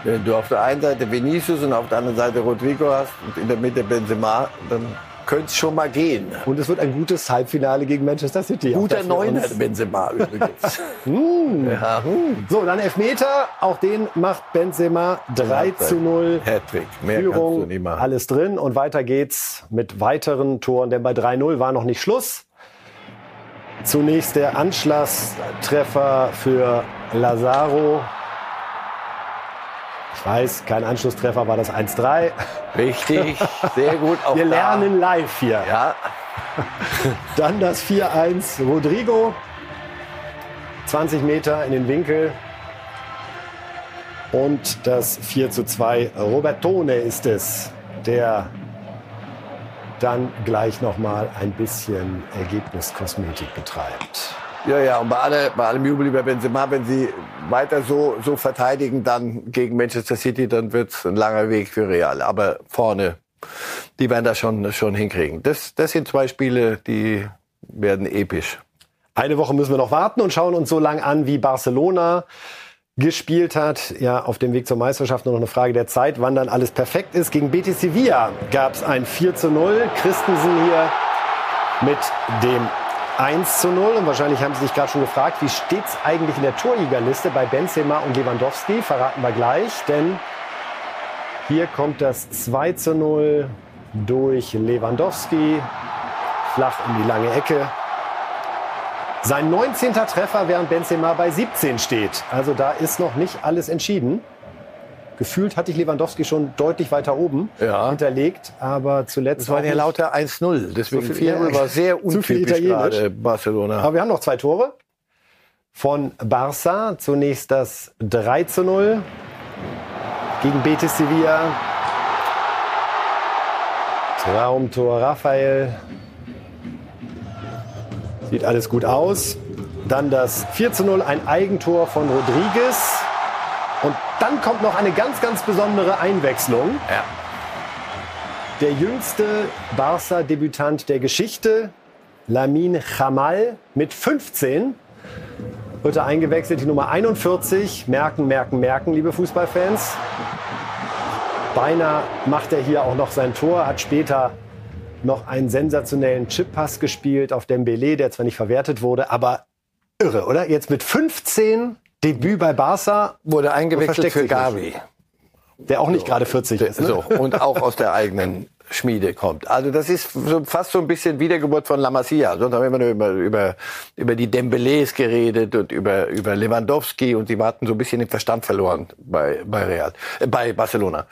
Wenn du auf der einen Seite Vinicius und auf der anderen Seite Rodrigo hast und in der Mitte Benzema, dann könnte es schon mal gehen. Und es wird ein gutes Halbfinale gegen Manchester City. Guter Neuner Benzema übrigens. ja, hm. So, dann Elfmeter. Auch den macht Benzema 3 zu 0. Hattrick. Mehr Führung, alles drin. Und weiter geht's mit weiteren Toren, denn bei 3-0 war noch nicht Schluss. Zunächst der Anschlusstreffer für Lazaro. Ich weiß, kein Anschlusstreffer war das 1-3. Richtig, sehr gut. Auch Wir da. lernen live hier. Ja, Dann das 4-1 Rodrigo. 20 Meter in den Winkel. Und das 4 zu 2 Robertone ist es, der dann gleich noch mal ein bisschen Ergebniskosmetik betreibt. Ja, ja. Und bei, alle, bei allem Jubel über Benzema, wenn sie weiter so, so verteidigen, dann gegen Manchester City, dann wird es ein langer Weg für Real. Aber vorne, die werden das schon, schon hinkriegen. Das, das sind zwei Spiele, die werden episch. Eine Woche müssen wir noch warten und schauen uns so lang an, wie Barcelona gespielt hat. Ja, auf dem Weg zur Meisterschaft nur noch eine Frage der Zeit, wann dann alles perfekt ist. Gegen Betis Sevilla gab es ein 4 zu 0. Christensen hier mit dem 1 zu 0. Und wahrscheinlich haben Sie sich gerade schon gefragt, wie steht's eigentlich in der Torjägerliste bei Benzema und Lewandowski? Verraten wir gleich, denn hier kommt das 2 zu 0 durch Lewandowski. Flach in die lange Ecke. Sein 19. Treffer, während Benzema bei 17 steht. Also da ist noch nicht alles entschieden. Gefühlt hatte ich Lewandowski schon deutlich weiter oben Ja. hinterlegt, aber zuletzt. Das war ja lauter 1-0. Deswegen So viel- viel, ja, war sehr untypisch gerade Barcelona. Aber wir haben noch zwei Tore von Barça. Zunächst das 3 zu 0 gegen Betis Sevilla. Traumtor Raphael. Sieht alles gut aus. Dann das 4 zu 0, ein Eigentor von Rodriguez. Und dann kommt noch eine ganz, ganz besondere Einwechslung. Ja. Der jüngste Barca-Debütant der Geschichte, Lamin Jamal, mit 15 wird er eingewechselt, die Nummer 41. Merken, merken, merken, liebe Fußballfans. Beinahe macht er hier auch noch sein Tor, hat später noch einen sensationellen Chip-Pass gespielt auf Dembele, der zwar nicht verwertet wurde, aber irre, oder? Jetzt mit 15 Debüt bei Barca, Wurde eingewechselt für Gavi. der auch nicht gerade 40 ist. Ne? So, und auch aus der eigenen Schmiede kommt. Also das ist so, fast so ein bisschen Wiedergeburt von La Masia. Sonst haben wir immer nur über, über, über die Dembélés geredet und über, über Lewandowski und die hatten so ein bisschen den Verstand verloren bei, bei Real, äh, bei Barcelona.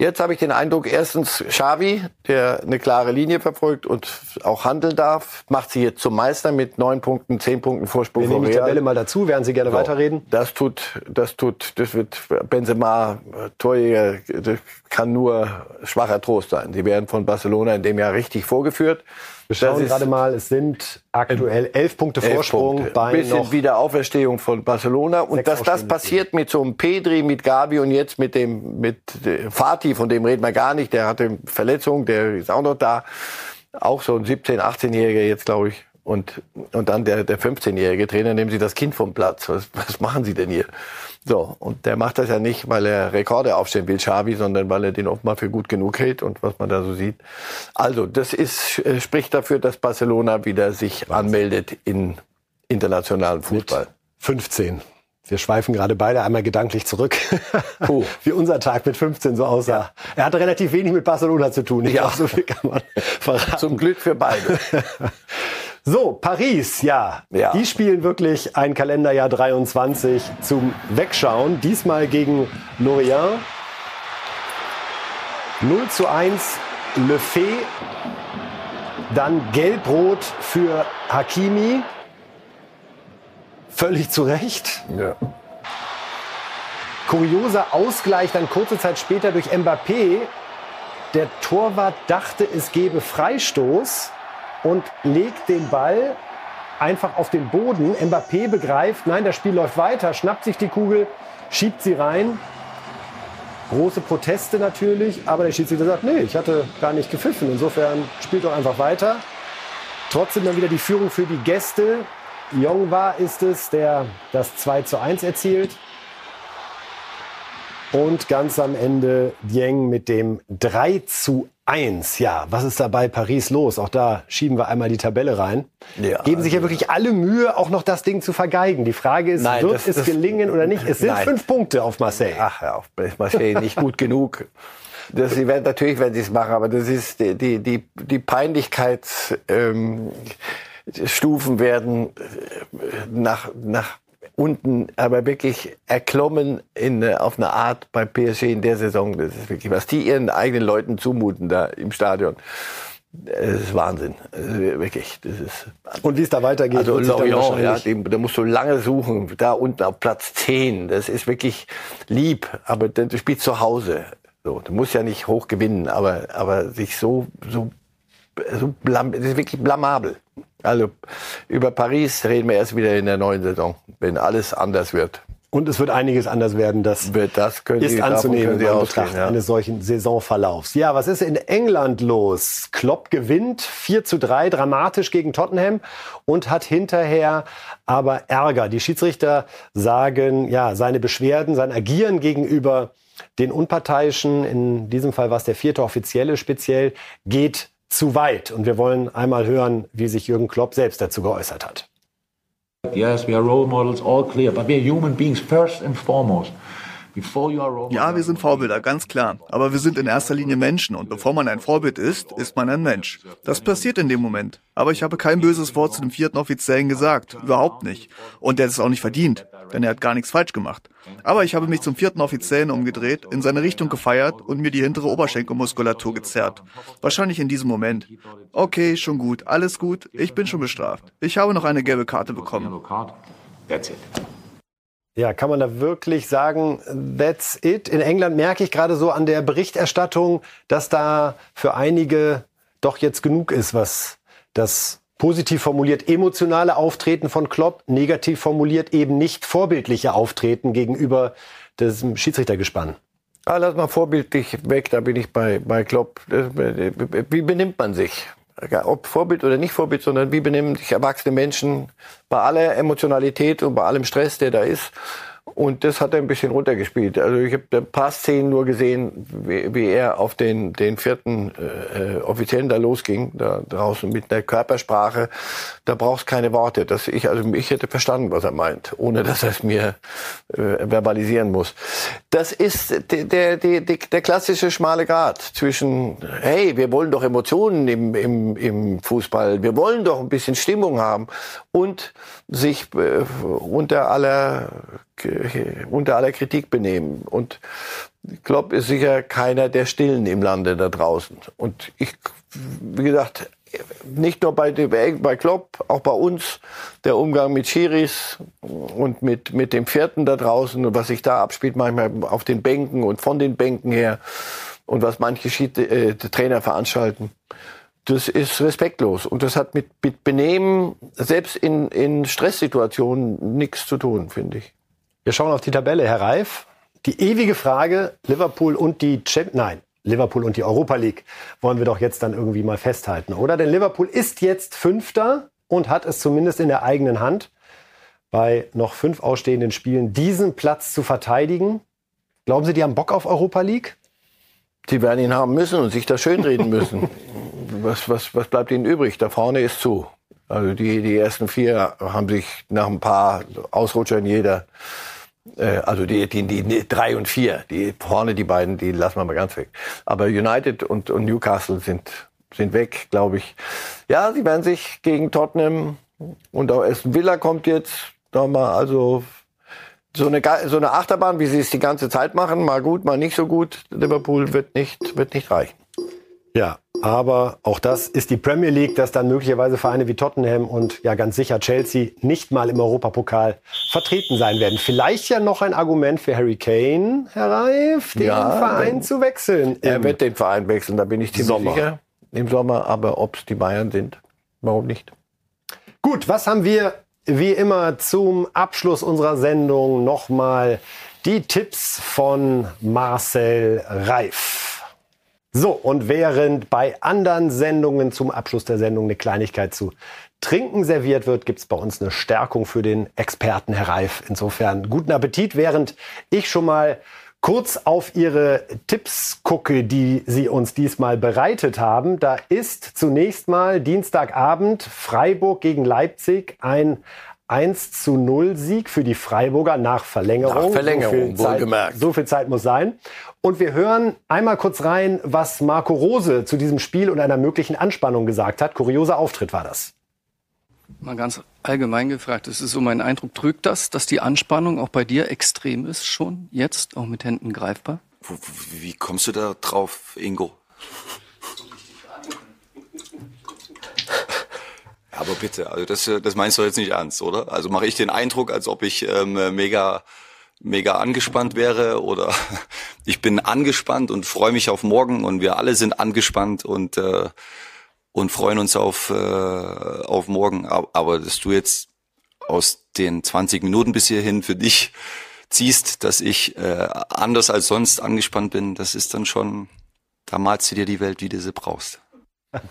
Jetzt habe ich den Eindruck, erstens Xavi, der eine klare Linie verfolgt und auch handeln darf, macht sie jetzt zum Meister mit neun Punkten, zehn Punkten Vorsprung Wir nehmen die. Tabelle mal dazu, während Sie gerne So, weiterreden. Das tut, das tut, das wird Benzema, Torjäger, das kann nur schwacher Trost sein. Sie werden von Barcelona in dem Jahr richtig vorgeführt. Wir schauen gerade mal, es sind aktuell elf Punkte elf Vorsprung Punkte. bei Bisschen noch Wiederauferstehung von Barcelona. Und dass das passiert mit so einem Pedri, mit Gavi und jetzt mit dem, mit äh, Fatih, von dem reden wir gar nicht. Der hatte Verletzung, der ist auch noch da. Auch so ein 17-, 18-Jähriger jetzt, glaube ich. Und, und dann der, der 15-jährige Trainer, nehmen Sie das Kind vom Platz. Was, was machen Sie denn hier? So, und der macht das ja nicht, weil er Rekorde aufstellen will, Xavi, sondern weil er den mal für gut genug hält und was man da so sieht. Also, das ist, äh, spricht dafür, dass Barcelona wieder sich anmeldet in internationalen Fußball. 15. Wir schweifen gerade beide einmal gedanklich zurück, oh. wie unser Tag mit 15 so aussah. Ja. Er hatte relativ wenig mit Barcelona zu tun. Ich ja. Glaube, so viel kann man verraten. Zum Glück für beide. So, Paris, ja. ja. Die spielen wirklich ein Kalenderjahr 23 zum Wegschauen. Diesmal gegen Lorient. 0 zu 1 Le Fay. Dann Gelb-Rot für Hakimi. Völlig zu Recht. Ja. Kurioser Ausgleich dann kurze Zeit später durch Mbappé. Der Torwart dachte, es gebe Freistoß und legt den Ball einfach auf den Boden. Mbappé begreift, nein, das Spiel läuft weiter, schnappt sich die Kugel, schiebt sie rein. Große Proteste natürlich, aber der Schiedsrichter sagt, nee, ich hatte gar nicht gepfiffen. Insofern spielt doch einfach weiter. Trotzdem dann wieder die Führung für die Gäste. Jongwa ist es, der das 2 zu 1 erzielt. Und ganz am Ende Dieng mit dem 3 zu 1. Ja, was ist da bei Paris los? Auch da schieben wir einmal die Tabelle rein. Ja, Geben sich ja also wirklich alle Mühe, auch noch das Ding zu vergeigen. Die Frage ist, nein, wird das, es das, gelingen oder nicht? Es sind nein. fünf Punkte auf Marseille. Ach, ja, auf Marseille nicht gut genug. Das, sie werden, natürlich werden sie es machen, aber das ist die, die, die, die Peinlichkeitsstufen ähm, werden äh, nach, nach unten, aber wirklich erklommen in, auf eine Art bei PSG in der Saison. Das ist wirklich, was die ihren eigenen Leuten zumuten da im Stadion. Das ist Wahnsinn. Ist wirklich. Das ist Und wie es da weitergeht? Also Lorient, ja, da musst du lange suchen. Da unten auf Platz 10. Das ist wirklich lieb, aber du spielst zu Hause. So, du musst ja nicht hoch gewinnen, aber, aber sich so, so, so blam, das ist wirklich blamabel. Also über Paris reden wir erst wieder in der neuen Saison, wenn alles anders wird. Und es wird einiges anders werden. Das, wird, das können ist Sie, anzunehmen in Betracht ja. eines solchen Saisonverlaufs. Ja, was ist in England los? Klopp gewinnt 4 zu 3 dramatisch gegen Tottenham und hat hinterher aber Ärger. Die Schiedsrichter sagen, ja, seine Beschwerden, sein Agieren gegenüber den Unparteiischen, in diesem Fall war es der vierte Offizielle speziell, geht zu weit. Und wir wollen einmal hören, wie sich Jürgen Klopp selbst dazu geäußert hat. Yes, we are role models, all clear, but we are human beings first and foremost. Ja, wir sind Vorbilder, ganz klar. Aber wir sind in erster Linie Menschen und bevor man ein Vorbild ist, ist man ein Mensch. Das passiert in dem Moment. Aber ich habe kein böses Wort zu dem vierten Offiziellen gesagt. Überhaupt nicht. Und der hat es auch nicht verdient, denn er hat gar nichts falsch gemacht. Aber ich habe mich zum vierten Offiziellen umgedreht, in seine Richtung gefeiert und mir die hintere Oberschenkelmuskulatur gezerrt. Wahrscheinlich in diesem Moment. Okay, schon gut, alles gut, ich bin schon bestraft. Ich habe noch eine gelbe Karte bekommen. That's it. Ja, kann man da wirklich sagen, that's it? In England merke ich gerade so an der Berichterstattung, dass da für einige doch jetzt genug ist, was das positiv formuliert emotionale Auftreten von Klopp, negativ formuliert eben nicht vorbildliche Auftreten gegenüber dem Schiedsrichtergespann. Ah, lass mal vorbildlich weg, da bin ich bei, bei Klopp. Wie benimmt man sich? Ob Vorbild oder nicht Vorbild, sondern wie benehmen sich erwachsene Menschen bei aller Emotionalität und bei allem Stress, der da ist. Und das hat er ein bisschen runtergespielt. Also ich habe ein paar Szenen nur gesehen, wie, wie er auf den, den vierten äh, Offiziellen da losging, da draußen mit der Körpersprache. Da brauchst keine Worte. Das ich, also ich hätte verstanden, was er meint, ohne dass er es mir äh, verbalisieren muss. Das ist der, der, der, der klassische schmale Grat zwischen, hey, wir wollen doch Emotionen im, im, im Fußball, wir wollen doch ein bisschen Stimmung haben und sich äh, unter aller unter aller Kritik benehmen. Und Klopp ist sicher keiner der Stillen im Lande da draußen. Und ich, wie gesagt, nicht nur bei, bei Klopp, auch bei uns, der Umgang mit Schiris und mit, mit dem Vierten da draußen und was sich da abspielt, manchmal auf den Bänken und von den Bänken her und was manche Schied äh, Trainer veranstalten. Das ist respektlos und das hat mit, mit Benehmen, selbst in, in Stresssituationen, nichts zu tun, finde ich. Wir schauen auf die Tabelle, Herr Reif. Die ewige Frage, Liverpool und die Champions, nein, Liverpool und die Europa League wollen wir doch jetzt dann irgendwie mal festhalten, oder? Denn Liverpool ist jetzt Fünfter und hat es zumindest in der eigenen Hand, bei noch fünf ausstehenden Spielen diesen Platz zu verteidigen. Glauben Sie, die haben Bock auf Europa League? Sie werden ihn haben müssen und sich da schönreden müssen. was, was, was bleibt ihnen übrig? Da vorne ist zu. Also die, die ersten vier haben sich nach ein paar Ausrutschern jeder Äh, also die, die, die drei und vier, die vorne die beiden, die lassen wir mal ganz weg. Aber United und, und Newcastle sind sind weg, glaube ich. Ja, sie werden sich gegen Tottenham und auch Aston Villa kommt jetzt nochmal, also so eine, so eine Achterbahn, wie sie es die ganze Zeit machen, mal gut, mal nicht so gut. Liverpool wird nicht, wird nicht reichen. Ja, aber auch das ist die Premier League, dass dann möglicherweise Vereine wie Tottenham und ja ganz sicher Chelsea nicht mal im Europapokal vertreten sein werden. Vielleicht ja noch ein Argument für Harry Kane, Herr Reif, den ja, Verein zu wechseln. Er wird den Verein wechseln, da bin ich ziemlich Sommer. sicher. Im Sommer, aber ob es die Bayern sind, warum nicht? Gut, was haben wir wie immer zum Abschluss unserer Sendung nochmal die Tipps von Marcel Reif. So, und während bei anderen Sendungen zum Abschluss der Sendung eine Kleinigkeit zu trinken serviert wird, gibt es bei uns eine Stärkung für den Experten, Herr Reif. Insofern guten Appetit, während ich schon mal kurz auf Ihre Tipps gucke, die Sie uns diesmal bereitet haben. Da ist zunächst mal Dienstagabend Freiburg gegen Leipzig ein 1 zu 0 Sieg für die Freiburger nach Verlängerung. Nach Verlängerung, so wohlgemerkt. So viel Zeit muss sein. Und wir hören einmal kurz rein, was Marco Rose zu diesem Spiel und einer möglichen Anspannung gesagt hat. Kurioser Auftritt war das. Mal ganz allgemein gefragt, es ist so mein Eindruck, trügt das, dass die Anspannung auch bei dir extrem ist, schon jetzt, auch mit Händen greifbar? Wie kommst du da drauf, Ingo? Aber bitte, also das, das meinst du jetzt nicht ernst, oder? Also mache ich den Eindruck, als ob ich ähm, mega mega angespannt wäre oder ich bin angespannt und freue mich auf morgen und wir alle sind angespannt und äh, und freuen uns auf, äh, auf morgen. Aber dass du jetzt aus den 20 Minuten bis hierhin für dich ziehst, dass ich äh, anders als sonst angespannt bin, das ist dann schon, da malst du dir die Welt, wie du sie brauchst.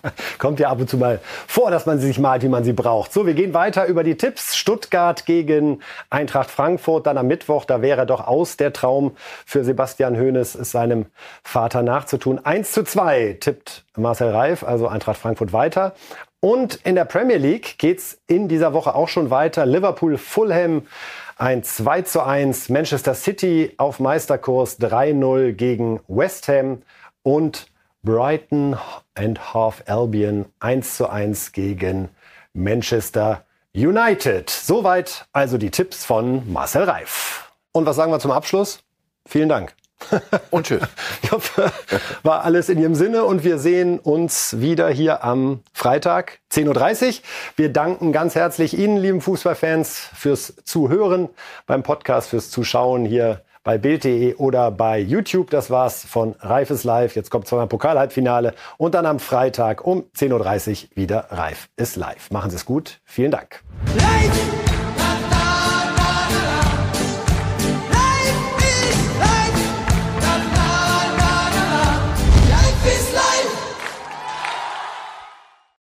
Kommt ja ab und zu mal vor, dass man sie sich malt, wie man sie braucht. So, wir gehen weiter über die Tipps. Stuttgart gegen Eintracht Frankfurt, dann am Mittwoch. Da wäre doch aus der Traum für Sebastian Hoeneß, es seinem Vater nachzutun. 1 zu 2 tippt Marcel Reif, also Eintracht Frankfurt weiter. Und in der Premier League geht's in dieser Woche auch schon weiter. Liverpool, Fulham, ein 2 zu 1. Manchester City auf Meisterkurs 3-0 gegen West Ham und Brighton and Half Albion 1 zu 1 gegen Manchester United. Soweit also die Tipps von Marcel Reif. Und was sagen wir zum Abschluss? Vielen Dank. Und tschüss. Ich hoffe, war alles in Ihrem Sinne und wir sehen uns wieder hier am Freitag 10.30 Uhr. Wir danken ganz herzlich Ihnen, lieben Fußballfans, fürs Zuhören beim Podcast, fürs Zuschauen hier bei Bild.de oder bei YouTube. Das war's von Reifes Live. Jetzt kommt zweimal Pokal-Halbfinale und dann am Freitag um 10.30 Uhr wieder Reif ist live. Machen Sie es gut. Vielen Dank. Live!